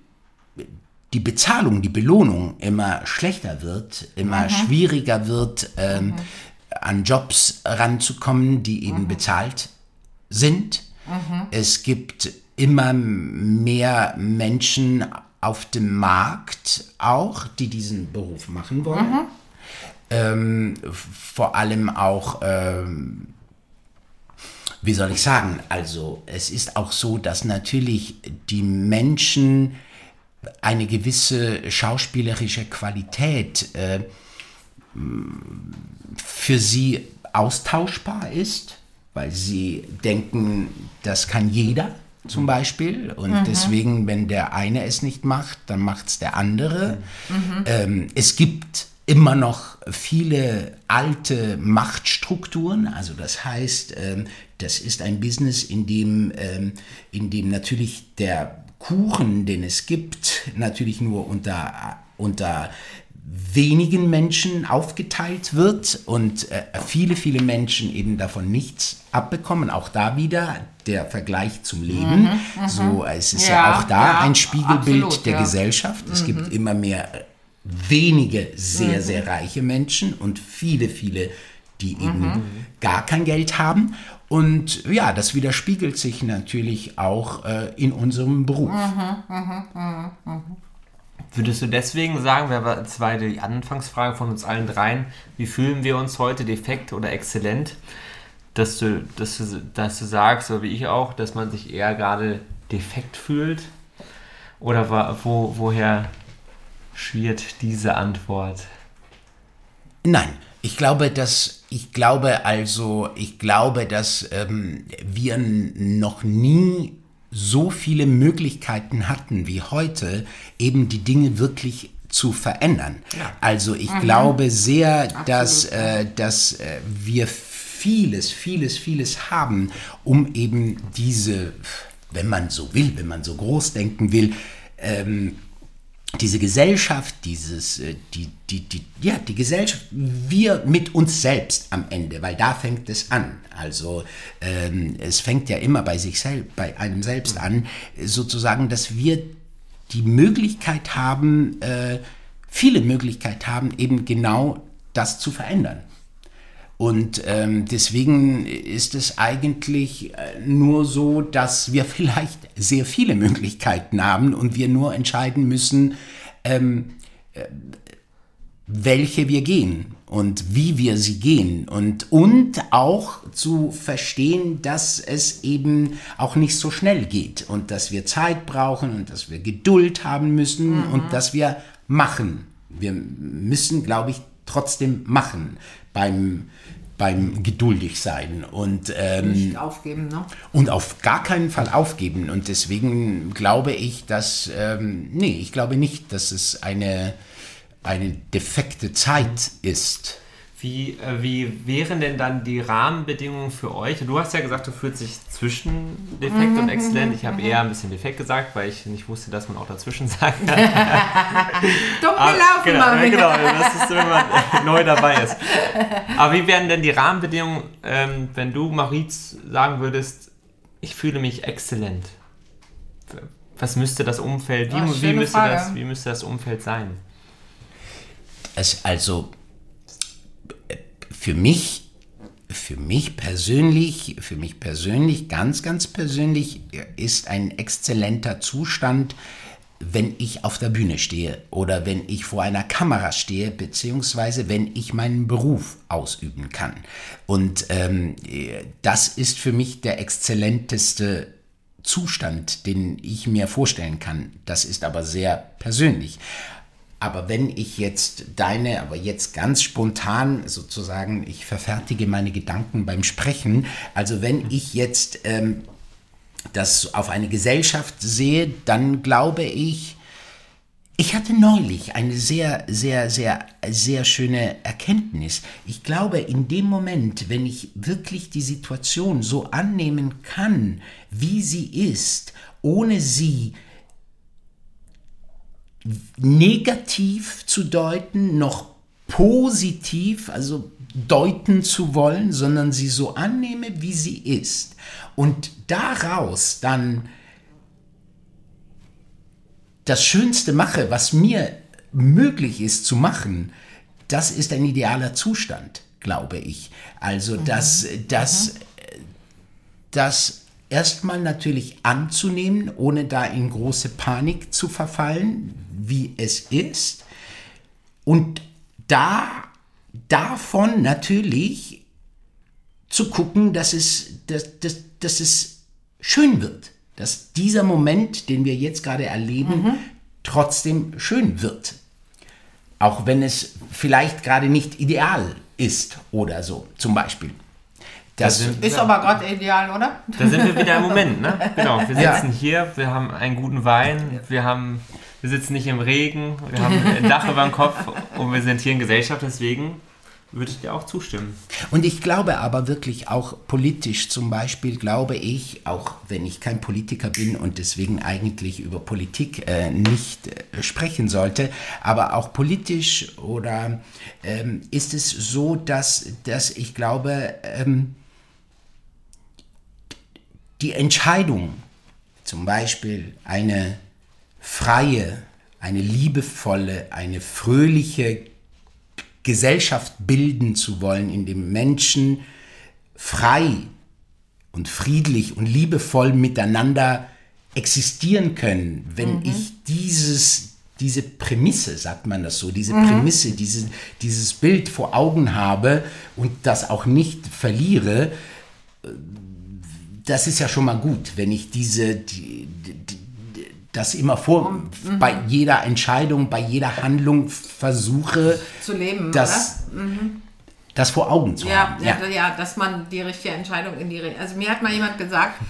die Bezahlung, die Belohnung immer schlechter wird, immer mhm. schwieriger wird, ähm, mhm. an Jobs ranzukommen, die eben mhm. bezahlt sind. Mhm. Es gibt immer mehr Menschen auf dem Markt auch, die diesen Beruf machen wollen. Mhm. Ähm, vor allem auch, ähm, wie soll ich sagen, also es ist auch so, dass natürlich die Menschen eine gewisse schauspielerische Qualität äh, für sie austauschbar ist, weil sie denken, das kann jeder zum Beispiel. Und mhm. deswegen, wenn der eine es nicht macht, dann macht es der andere. Mhm. Ähm, es gibt immer noch viele alte Machtstrukturen. Also das heißt, ähm, das ist ein Business, in dem, ähm, in dem natürlich der Kuchen, den es gibt, natürlich nur unter, unter wenigen Menschen aufgeteilt wird und äh, viele, viele Menschen eben davon nichts abbekommen. Auch da wieder der Vergleich zum Leben. Mhm, so, es ist ja, ja auch da ja, ein Spiegelbild absolut, der ja. Gesellschaft. Es mhm. gibt immer mehr äh, wenige sehr, mhm. sehr reiche Menschen und viele, viele, die eben mhm. gar kein Geld haben. Und ja, das widerspiegelt sich natürlich auch äh, in unserem Beruf. Würdest du deswegen sagen, wäre jetzt war die Anfangsfrage von uns allen dreien, wie fühlen wir uns heute, defekt oder exzellent? Dass du, dass du, dass du sagst, so wie ich auch, dass man sich eher gerade defekt fühlt? Oder wo, woher schwirrt diese Antwort? Nein, ich glaube, dass ich glaube also, ich glaube, dass ähm, wir noch nie so viele Möglichkeiten hatten wie heute, eben die Dinge wirklich zu verändern. Ja. Also ich mhm. glaube sehr, Absolut. dass, äh, dass äh, wir vieles, vieles, vieles haben, um eben diese, wenn man so will, wenn man so groß denken will, ähm, diese Gesellschaft, dieses, äh, die, die, die, ja, die Gesellschaft, wir mit uns selbst am Ende, weil da fängt es an. Also ähm, es fängt ja immer bei sich selbst, bei einem selbst an, sozusagen, dass wir die Möglichkeit haben, äh, viele Möglichkeit haben, eben genau das zu verändern. Und ähm, deswegen ist es eigentlich äh, nur so, dass wir [laughs] vielleicht sehr viele Möglichkeiten haben und wir nur entscheiden müssen, ähm, äh, welche wir gehen und wie wir sie gehen und, und auch zu verstehen, dass es eben auch nicht so schnell geht und dass wir Zeit brauchen und dass wir Geduld haben müssen mhm. und dass wir machen. Wir müssen, glaube ich, trotzdem machen beim beim geduldig sein und ähm, nicht aufgeben, ne? Und auf gar keinen Fall aufgeben. Und deswegen glaube ich, dass ähm, nee, ich glaube nicht, dass es eine eine defekte Zeit ist. Wie, äh, wie wären denn dann die Rahmenbedingungen für euch? Du hast ja gesagt, du fühlst dich zwischen defekt mhm, und exzellent. Ich habe mhm. eher ein bisschen defekt gesagt, weil ich nicht wusste, dass man auch dazwischen [laughs] sagt. [laughs] Dumm gelaufen, genau, Marvin. genau, das ist, wenn man [laughs] neu dabei ist. Aber wie wären denn die Rahmenbedingungen, ähm, wenn du, Mauriz, sagen würdest, ich fühle mich exzellent? Was müsste das Umfeld, wie, oh, wie, müsste, das, wie müsste das Umfeld sein? Es also für mich, für mich persönlich, für mich persönlich, ganz, ganz persönlich ist ein exzellenter Zustand, wenn ich auf der Bühne stehe oder wenn ich vor einer Kamera stehe, beziehungsweise wenn ich meinen Beruf ausüben kann. Und ähm, das ist für mich der exzellenteste Zustand, den ich mir vorstellen kann. Das ist aber sehr persönlich. Aber wenn ich jetzt deine, aber jetzt ganz spontan sozusagen, ich verfertige meine Gedanken beim Sprechen, also wenn ich jetzt ähm, das auf eine Gesellschaft sehe, dann glaube ich, ich hatte neulich eine sehr, sehr, sehr, sehr schöne Erkenntnis. Ich glaube, in dem Moment, wenn ich wirklich die Situation so annehmen kann, wie sie ist, ohne sie negativ zu deuten, noch positiv, also deuten zu wollen, sondern sie so annehme, wie sie ist. Und daraus dann das Schönste mache, was mir möglich ist zu machen, das ist ein idealer Zustand, glaube ich. Also, dass, mhm. dass, mhm. dass erstmal natürlich anzunehmen, ohne da in große Panik zu verfallen, wie es ist. Und da davon natürlich zu gucken, dass es, dass, dass, dass es schön wird. Dass dieser Moment, den wir jetzt gerade erleben, mhm. trotzdem schön wird. Auch wenn es vielleicht gerade nicht ideal ist oder so, zum Beispiel. Das ist wir, aber gerade ideal, oder? Da sind wir wieder im [laughs] Moment, ne? Genau, wir sitzen ja. hier, wir haben einen guten Wein, wir haben, wir sitzen nicht im Regen, wir haben ein Dach über dem Kopf und wir sind hier in Gesellschaft, deswegen würde ich dir auch zustimmen. Und ich glaube aber wirklich auch politisch zum Beispiel, glaube ich, auch wenn ich kein Politiker bin und deswegen eigentlich über Politik äh, nicht äh, sprechen sollte, aber auch politisch oder ähm, ist es so, dass, dass ich glaube, ähm, die Entscheidung, zum Beispiel eine freie, eine liebevolle, eine fröhliche Gesellschaft bilden zu wollen, in dem Menschen frei und friedlich und liebevoll miteinander existieren können, wenn mhm. ich dieses, diese Prämisse, sagt man das so, diese mhm. Prämisse, diese, dieses Bild vor Augen habe und das auch nicht verliere, das ist ja schon mal gut, wenn ich diese, die, die, das immer vor, mhm. bei jeder Entscheidung, bei jeder Handlung versuche zu leben, das, mhm. das vor Augen zu ja, haben. Ja. ja, dass man die richtige Entscheidung in die. Also mir hat mal jemand gesagt,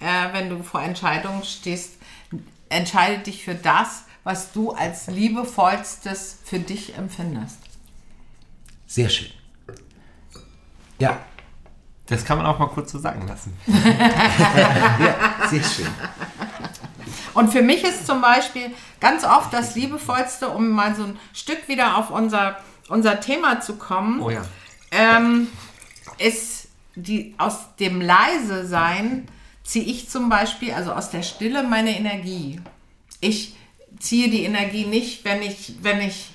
äh, wenn du vor Entscheidungen stehst, entscheide dich für das, was du als liebevollstes für dich empfindest. Sehr schön. Ja. Das kann man auch mal kurz so sagen lassen. [laughs] ja, sehr schön. Und für mich ist zum Beispiel ganz oft das Liebevollste, um mal so ein Stück wieder auf unser, unser Thema zu kommen, oh ja. ähm, ist die, aus dem Leise sein ziehe ich zum Beispiel, also aus der Stille, meine Energie. Ich ziehe die Energie nicht, wenn ich, wenn ich,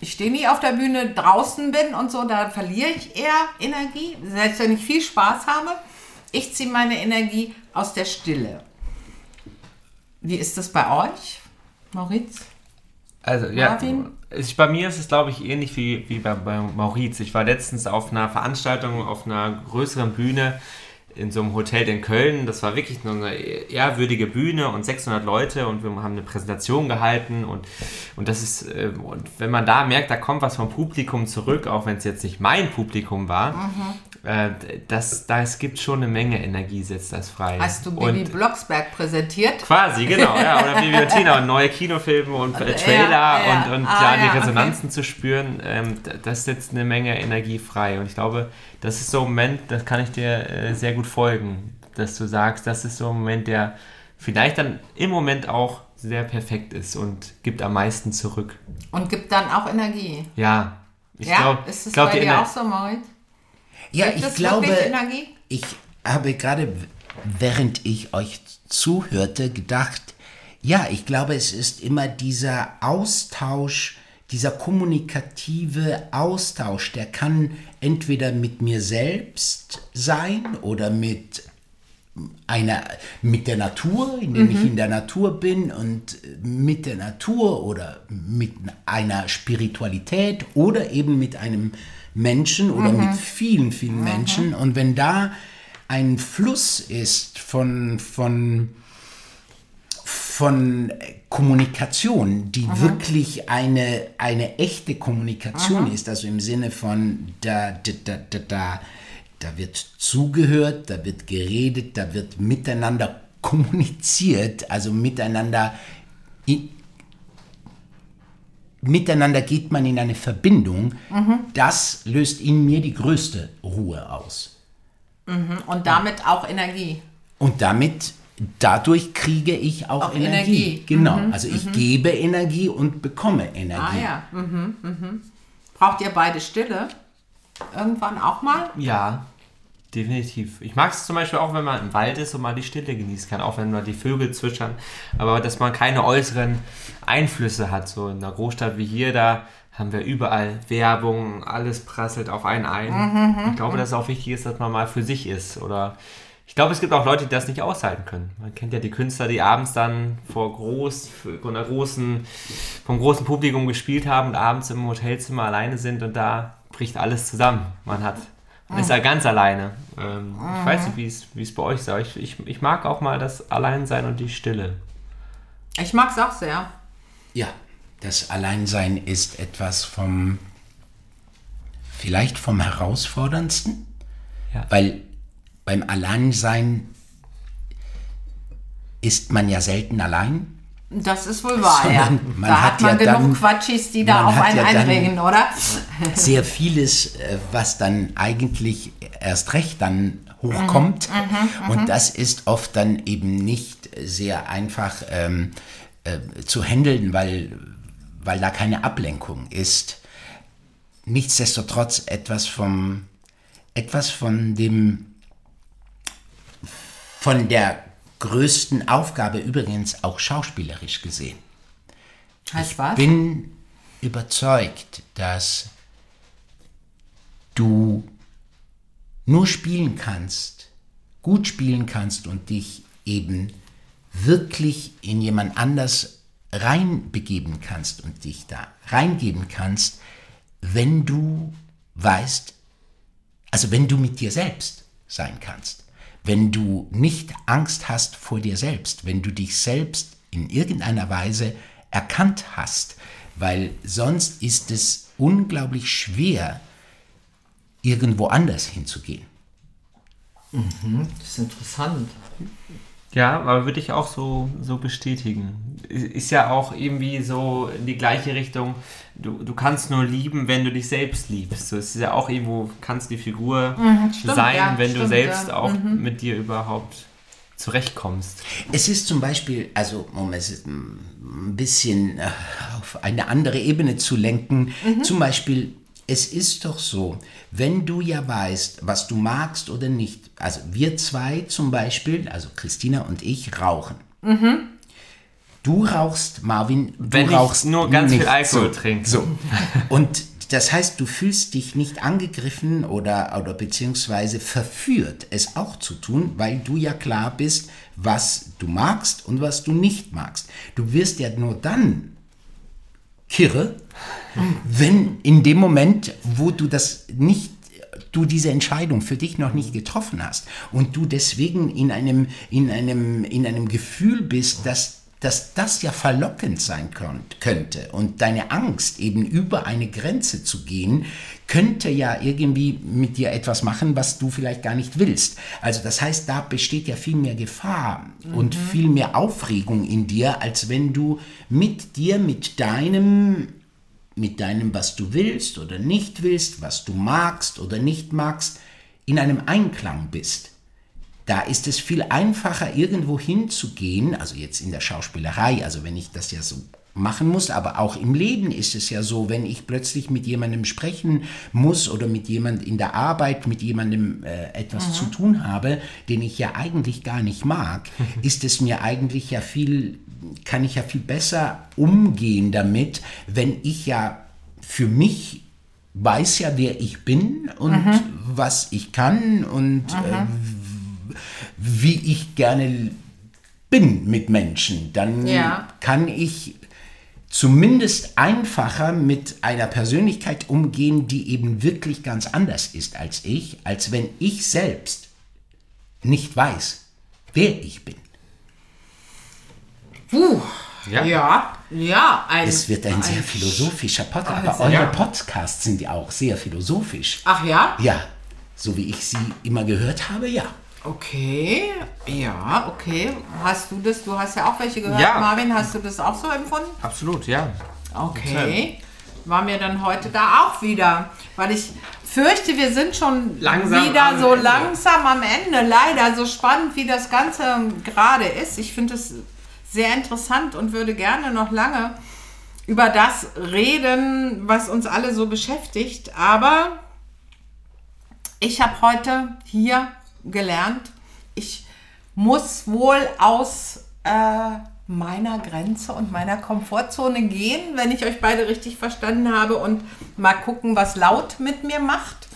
ich stehe nie auf der Bühne, draußen bin und so, da verliere ich eher Energie, selbst wenn ich viel Spaß habe. Ich ziehe meine Energie aus der Stille. Wie ist das bei euch, Mauriz? Also, ja, ich, bei mir ist es, glaube ich, ähnlich wie, wie bei, bei Mauriz. Ich war letztens auf einer Veranstaltung auf einer größeren Bühne in so einem Hotel in Köln. Das war wirklich eine ehrwürdige Bühne und 600 Leute und wir haben eine Präsentation gehalten und, und das ist, äh, und wenn man da merkt, da kommt was vom Publikum zurück, auch wenn es jetzt nicht mein Publikum war, mhm äh, das, das gibt schon eine Menge Energie, setzt das frei. Hast du Bibi und Blocksberg präsentiert? Quasi, genau, ja. Oder Bibi und Tina und neue Kinofilme und äh, Trailer ja, ja. und, und ah, ja, die Resonanzen okay. zu spüren, ähm, das setzt eine Menge Energie frei. Und ich glaube, das ist so ein Moment, das kann ich dir äh, sehr gut folgen, dass du sagst, das ist so ein Moment, der vielleicht dann im Moment auch sehr perfekt ist und gibt am meisten zurück. Und gibt dann auch Energie. Ja. Ich ja, glaub, ist es glaub, bei dir Ener auch so, Moritz? Ja, ich glaube, ich habe gerade, während ich euch zuhörte, gedacht, ja, ich glaube, es ist immer dieser Austausch, dieser kommunikative Austausch, der kann entweder mit mir selbst sein oder mit einer mit der Natur, indem mhm. ich in der Natur bin und mit der Natur oder mit einer Spiritualität oder eben mit einem Menschen oder mhm. mit vielen, vielen mhm. Menschen. Und wenn da ein Fluss ist von, von, von Kommunikation, die mhm. wirklich eine, eine echte Kommunikation mhm. ist, also im Sinne von da, da, da, da, da, da wird zugehört, da wird geredet, da wird miteinander kommuniziert, also miteinander miteinander geht man in eine Verbindung, mhm. das löst in mir die größte Ruhe aus. Mhm. Und damit auch Energie. Und damit, dadurch kriege ich auch, auch Energie. Energie. Genau, mhm. also ich mhm. gebe Energie und bekomme Energie. Ah ja. Mhm, mhm. Braucht ihr beide Stille? Irgendwann auch mal? Ja. Definitiv. Ich mag es zum Beispiel auch, wenn man im Wald ist und mal die Stille genießen kann, auch wenn man die Vögel zwitschern, aber dass man keine äußeren Einflüsse hat. So in einer Großstadt wie hier, da haben wir überall Werbung, alles prasselt auf einen ein. Mhm, mhm ich glaube, dass es auch wichtig ist, dass man mal für sich ist. Oder ich glaube, es gibt auch Leute, die das nicht aushalten können. Man kennt ja die Künstler, die abends dann vor groß, vor einer großen, vom großen Publikum gespielt haben und abends im Hotelzimmer alleine sind und da bricht alles zusammen. Man hat man ist ja ganz alleine. Ähm, mhm. Ich weiß nicht, wie es bei euch ist, aber ich, ich, ich mag auch mal das Alleinsein und die Stille. Ich mag es auch sehr. Ja, das Alleinsein ist etwas vom, vielleicht vom herausforderndsten, ja. weil beim Alleinsein ist man ja selten allein. Das ist wohl wahr, ja. Man Da hat man ja genug dann- Quatschis, die da auf einen ja einregen, oder? sehr vieles, äh, was dann eigentlich erst recht dann hochkommt. Und das ist oft dann eben nicht sehr einfach ähm, äh, zu handeln, weil, weil da keine Ablenkung ist. Nichtsdestotrotz etwas vom, etwas von dem, von der größten Aufgabe übrigens auch schauspielerisch gesehen Heißt was? bin überzeugt, dass du nur spielen kannst, gut spielen kannst und dich eben wirklich in jemand anders reinbegeben kannst und dich da reingeben kannst, wenn du weißt, also wenn du mit dir selbst sein kannst, wenn du nicht Angst hast vor dir selbst, wenn du dich selbst in irgendeiner Weise erkannt hast, weil sonst ist es unglaublich schwer, irgendwo anders hinzugehen. Das ist interessant. Ja, aber würde ich auch so, so bestätigen. Ist ja auch irgendwie so in die gleiche Richtung. Du, du kannst nur lieben, wenn du dich selbst liebst. So, es ist ja auch irgendwo, kannst die Figur stimmt, sein, ja, wenn du stimmt, selbst ja. auch mit dir überhaupt zurechtkommst. Es ist zum Beispiel, also um es ein bisschen äh, auf eine andere Ebene zu lenken, zum Beispiel, es ist doch so, wenn du ja weißt, was du magst oder nicht, also wir zwei zum Beispiel, also Christina und ich, rauchen. Du rauchst, Marvin, du Wenn ich rauchst nur ganz viel nicht. Alkohol so, trinke. So. [laughs] Und das heißt, du fühlst dich nicht angegriffen oder, oder beziehungsweise verführt, es auch zu tun, weil du ja klar bist, was du magst und was du nicht magst. Du wirst ja nur dann kirre, wenn in dem Moment, wo du das nicht du diese Entscheidung für dich noch nicht getroffen hast und du deswegen in einem, in einem, in einem Gefühl bist, dass, dass das ja verlockend sein könnt, könnte und deine Angst eben über eine Grenze zu gehen, könnte ja irgendwie mit dir etwas machen, was du vielleicht gar nicht willst. Also das heißt, da besteht ja viel mehr Gefahr und viel mehr Aufregung in dir, als wenn du mit dir, mit deinem mit deinem, was du willst oder nicht willst, was du magst oder nicht magst, in einem Einklang bist. Da ist es viel einfacher, irgendwo hinzugehen, also jetzt in der Schauspielerei, also wenn ich das ja so machen muss, aber auch im Leben ist es ja so, wenn ich plötzlich mit jemandem sprechen muss oder mit jemand in der Arbeit mit jemandem äh, etwas zu tun habe, den ich ja eigentlich gar nicht mag, [laughs] ist es mir eigentlich ja viel kann ich ja viel besser umgehen damit, wenn ich ja für mich weiß ja, wer ich bin und was ich kann und äh, wie ich gerne bin mit Menschen. Dann Ja. kann ich zumindest einfacher mit einer Persönlichkeit umgehen, die eben wirklich ganz anders ist als ich, als wenn ich selbst nicht weiß, wer ich bin. Puh. Ja. Ja, ja. Ein, Es wird ein sehr philosophischer Podcast, aber eure ja. Podcasts sind ja auch sehr philosophisch. Ach ja? Ja, so wie ich sie immer gehört habe, ja. Okay, ja, okay. Hast du das, du hast ja auch welche gehört, Ja. Marvin, hast du das auch so empfunden? Absolut, ja. Okay. Waren wir dann heute da auch wieder? Weil ich fürchte, wir sind schon Langsam wieder so Ende. langsam am Ende. Leider so spannend, wie das Ganze gerade ist. Ich finde es sehr interessant und würde gerne noch lange über das reden, was uns alle so beschäftigt. Aber ich habe heute hier gelernt, ich muss wohl aus äh, meiner Grenze und meiner Komfortzone gehen, wenn ich euch beide richtig verstanden habe und mal gucken, was laut mit mir macht.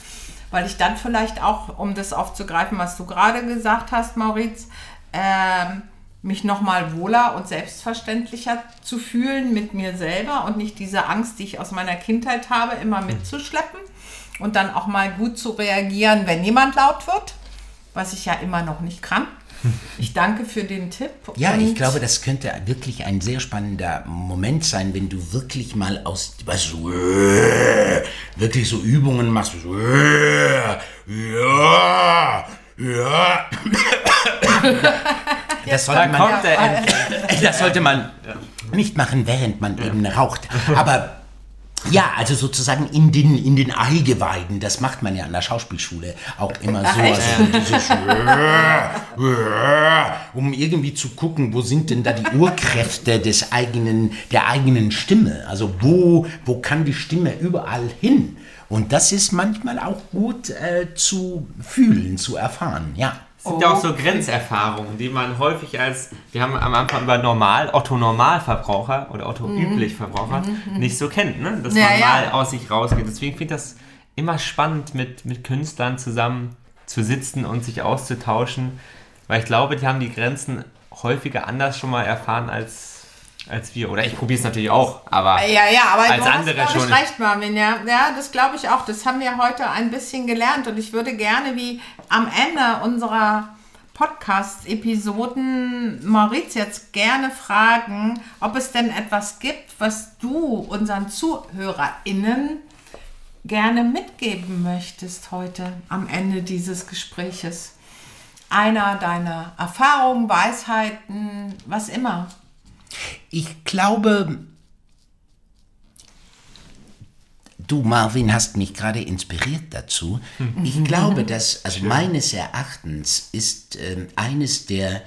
Weil ich dann vielleicht auch, um das aufzugreifen, was du gerade gesagt hast, Mauriz, ähm, mich nochmal wohler und selbstverständlicher zu fühlen mit mir selber und nicht diese Angst, die ich aus meiner Kindheit habe, immer mitzuschleppen und dann auch mal gut zu reagieren, wenn jemand laut wird, was ich ja immer noch nicht kann. [laughs] Ich danke für den Tipp. Ja, ich glaube, das könnte wirklich ein sehr spannender Moment sein, wenn du wirklich mal aus, äh, wirklich so Übungen machst. Äh, ja, ja. [laughs] Das sollte Da man, kommt er das sollte man nicht machen, während man eben raucht. Aber ja, also sozusagen in den, in den Eigeweiden, das macht man ja an der Schauspielschule auch immer so. Also dieses, [laughs] um irgendwie zu gucken, wo sind denn da die Urkräfte des eigenen, der eigenen Stimme? Also wo, wo kann die Stimme überall hin? Und das ist manchmal auch gut äh, zu fühlen, zu erfahren, ja. Es sind ja auch so Grenzerfahrungen, die man häufig als, wir haben am Anfang über Normal, Otto Normalverbraucher oder Otto Üblichverbraucher nicht so kennt, ne? dass Ja, man ja. mal aus sich rausgeht. Deswegen finde ich das immer spannend, mit, mit Künstlern zusammen zu sitzen und sich auszutauschen, weil ich glaube, die haben die Grenzen häufiger anders schon mal erfahren als, als wir. Oder ich probiere es natürlich auch, aber Ja, ja, aber Als du hast, andere ich, schon. recht, Marvin. Ja, ja das glaube ich auch. Das haben wir heute ein bisschen gelernt. Und ich würde gerne, wie am Ende unserer Podcast-Episoden, Mauriz jetzt gerne fragen, ob es denn etwas gibt, was du unseren ZuhörerInnen gerne mitgeben möchtest heute am Ende dieses Gespräches. Einer deiner Erfahrungen, Weisheiten, was immer. Ich glaube, du Marvin hast mich gerade inspiriert dazu. Ich [laughs] glaube, dass, also meines Erachtens ist ähm, eines der,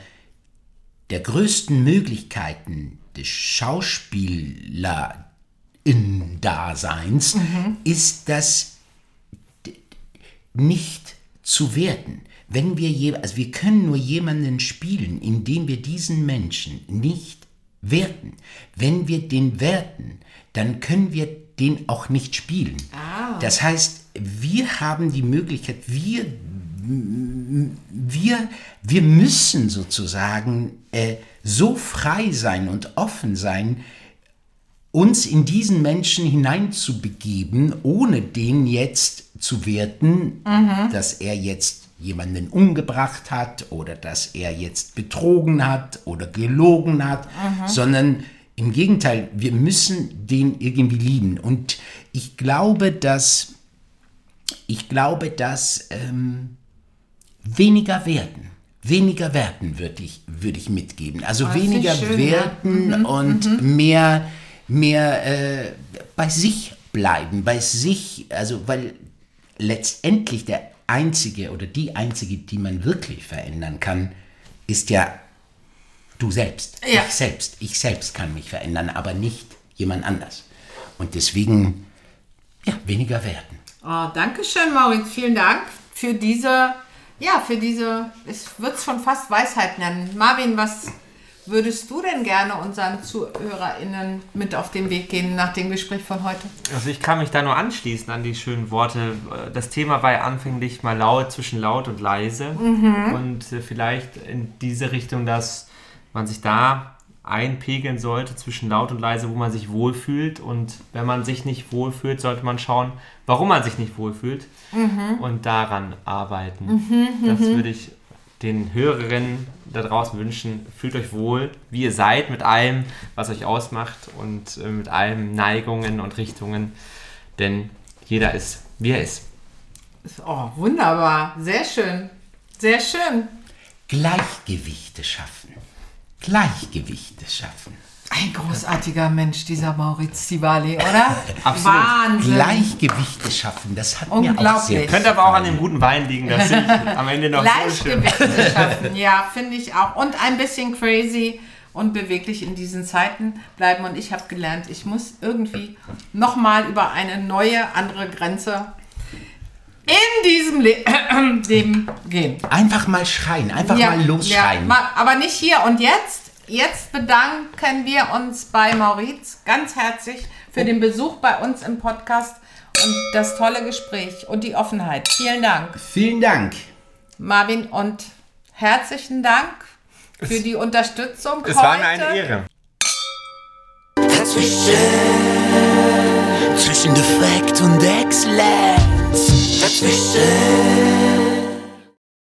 der größten Möglichkeiten des Schauspieler-Daseins ist das nicht zu werten. Wenn wir je, also wir können nur jemanden spielen, indem wir diesen Menschen nicht werten. Wenn wir den werten, dann können wir den auch nicht spielen. Das heißt, wir haben die Möglichkeit, wir wir, wir müssen sozusagen äh, so frei sein und offen sein, uns in diesen Menschen hineinzubegeben, ohne den jetzt zu werten, dass er jetzt jemanden umgebracht hat oder dass er jetzt betrogen hat oder gelogen hat, sondern im Gegenteil, wir müssen den irgendwie lieben. Und ich glaube, dass ich glaube, dass ähm, weniger werden. Weniger werten würde ich, würde ich mitgeben. Also ist weniger schön, ja. werten und mehr, mehr äh, bei sich bleiben, bei sich, also weil letztendlich der einzige oder die einzige, die man wirklich verändern kann, ist ja du selbst. Ja. Ich selbst. Ich selbst kann mich verändern, aber nicht jemand anders. Und deswegen, ja, weniger werten. Oh, Dankeschön, Maurits. Vielen Dank für diese, ja, für diese, ich würde es schon fast Weisheit nennen. Marvin, was würdest du denn gerne unseren ZuhörerInnen mit auf den Weg gehen nach dem Gespräch von heute? Also ich kann mich da nur anschließen an die schönen Worte. Das Thema war ja anfänglich mal laut, zwischen laut und leise. Und äh, vielleicht in diese Richtung, dass man sich da einpegeln sollte zwischen laut und leise, wo man sich wohlfühlt. Und wenn man sich nicht wohlfühlt, sollte man schauen, warum man sich nicht wohlfühlt und daran arbeiten. Das würde ich den Hörerinnen da draußen wünschen. Fühlt euch wohl, wie ihr seid, mit allem, was euch ausmacht und äh, mit allen Neigungen und Richtungen. Denn jeder ist, wie er ist. Oh, wunderbar. Sehr schön. Sehr schön. Gleichgewichte schaffen. Gleichgewichte schaffen. Ein großartiger Mensch, dieser Maurits Zivali, oder? [laughs] Absolut. Wahnsinn. Gleichgewichte schaffen, das hat mir auch Unglaublich. sehr Könnte aber auch an dem guten Wein liegen, dass ich am Ende noch so schön. Gleichgewicht zu schaffen, ja, finde ich auch. Und ein bisschen crazy und beweglich in diesen Zeiten bleiben. Und ich habe gelernt, ich muss irgendwie nochmal über eine neue, andere Grenze in diesem Le [clears throat] Leben gehen. Einfach mal schreien, einfach mal losschreien. Ja, ma- aber nicht hier und jetzt. Jetzt bedanken wir uns bei Maurits ganz herzlich für den Besuch bei uns im Podcast und das tolle Gespräch und die Offenheit. Vielen Dank. Vielen Dank. Marvin, und herzlichen Dank für die Unterstützung Es heute. war mir eine Ehre. Dazwischen, zwischen Defekt und Exzellenz. Dazwischen,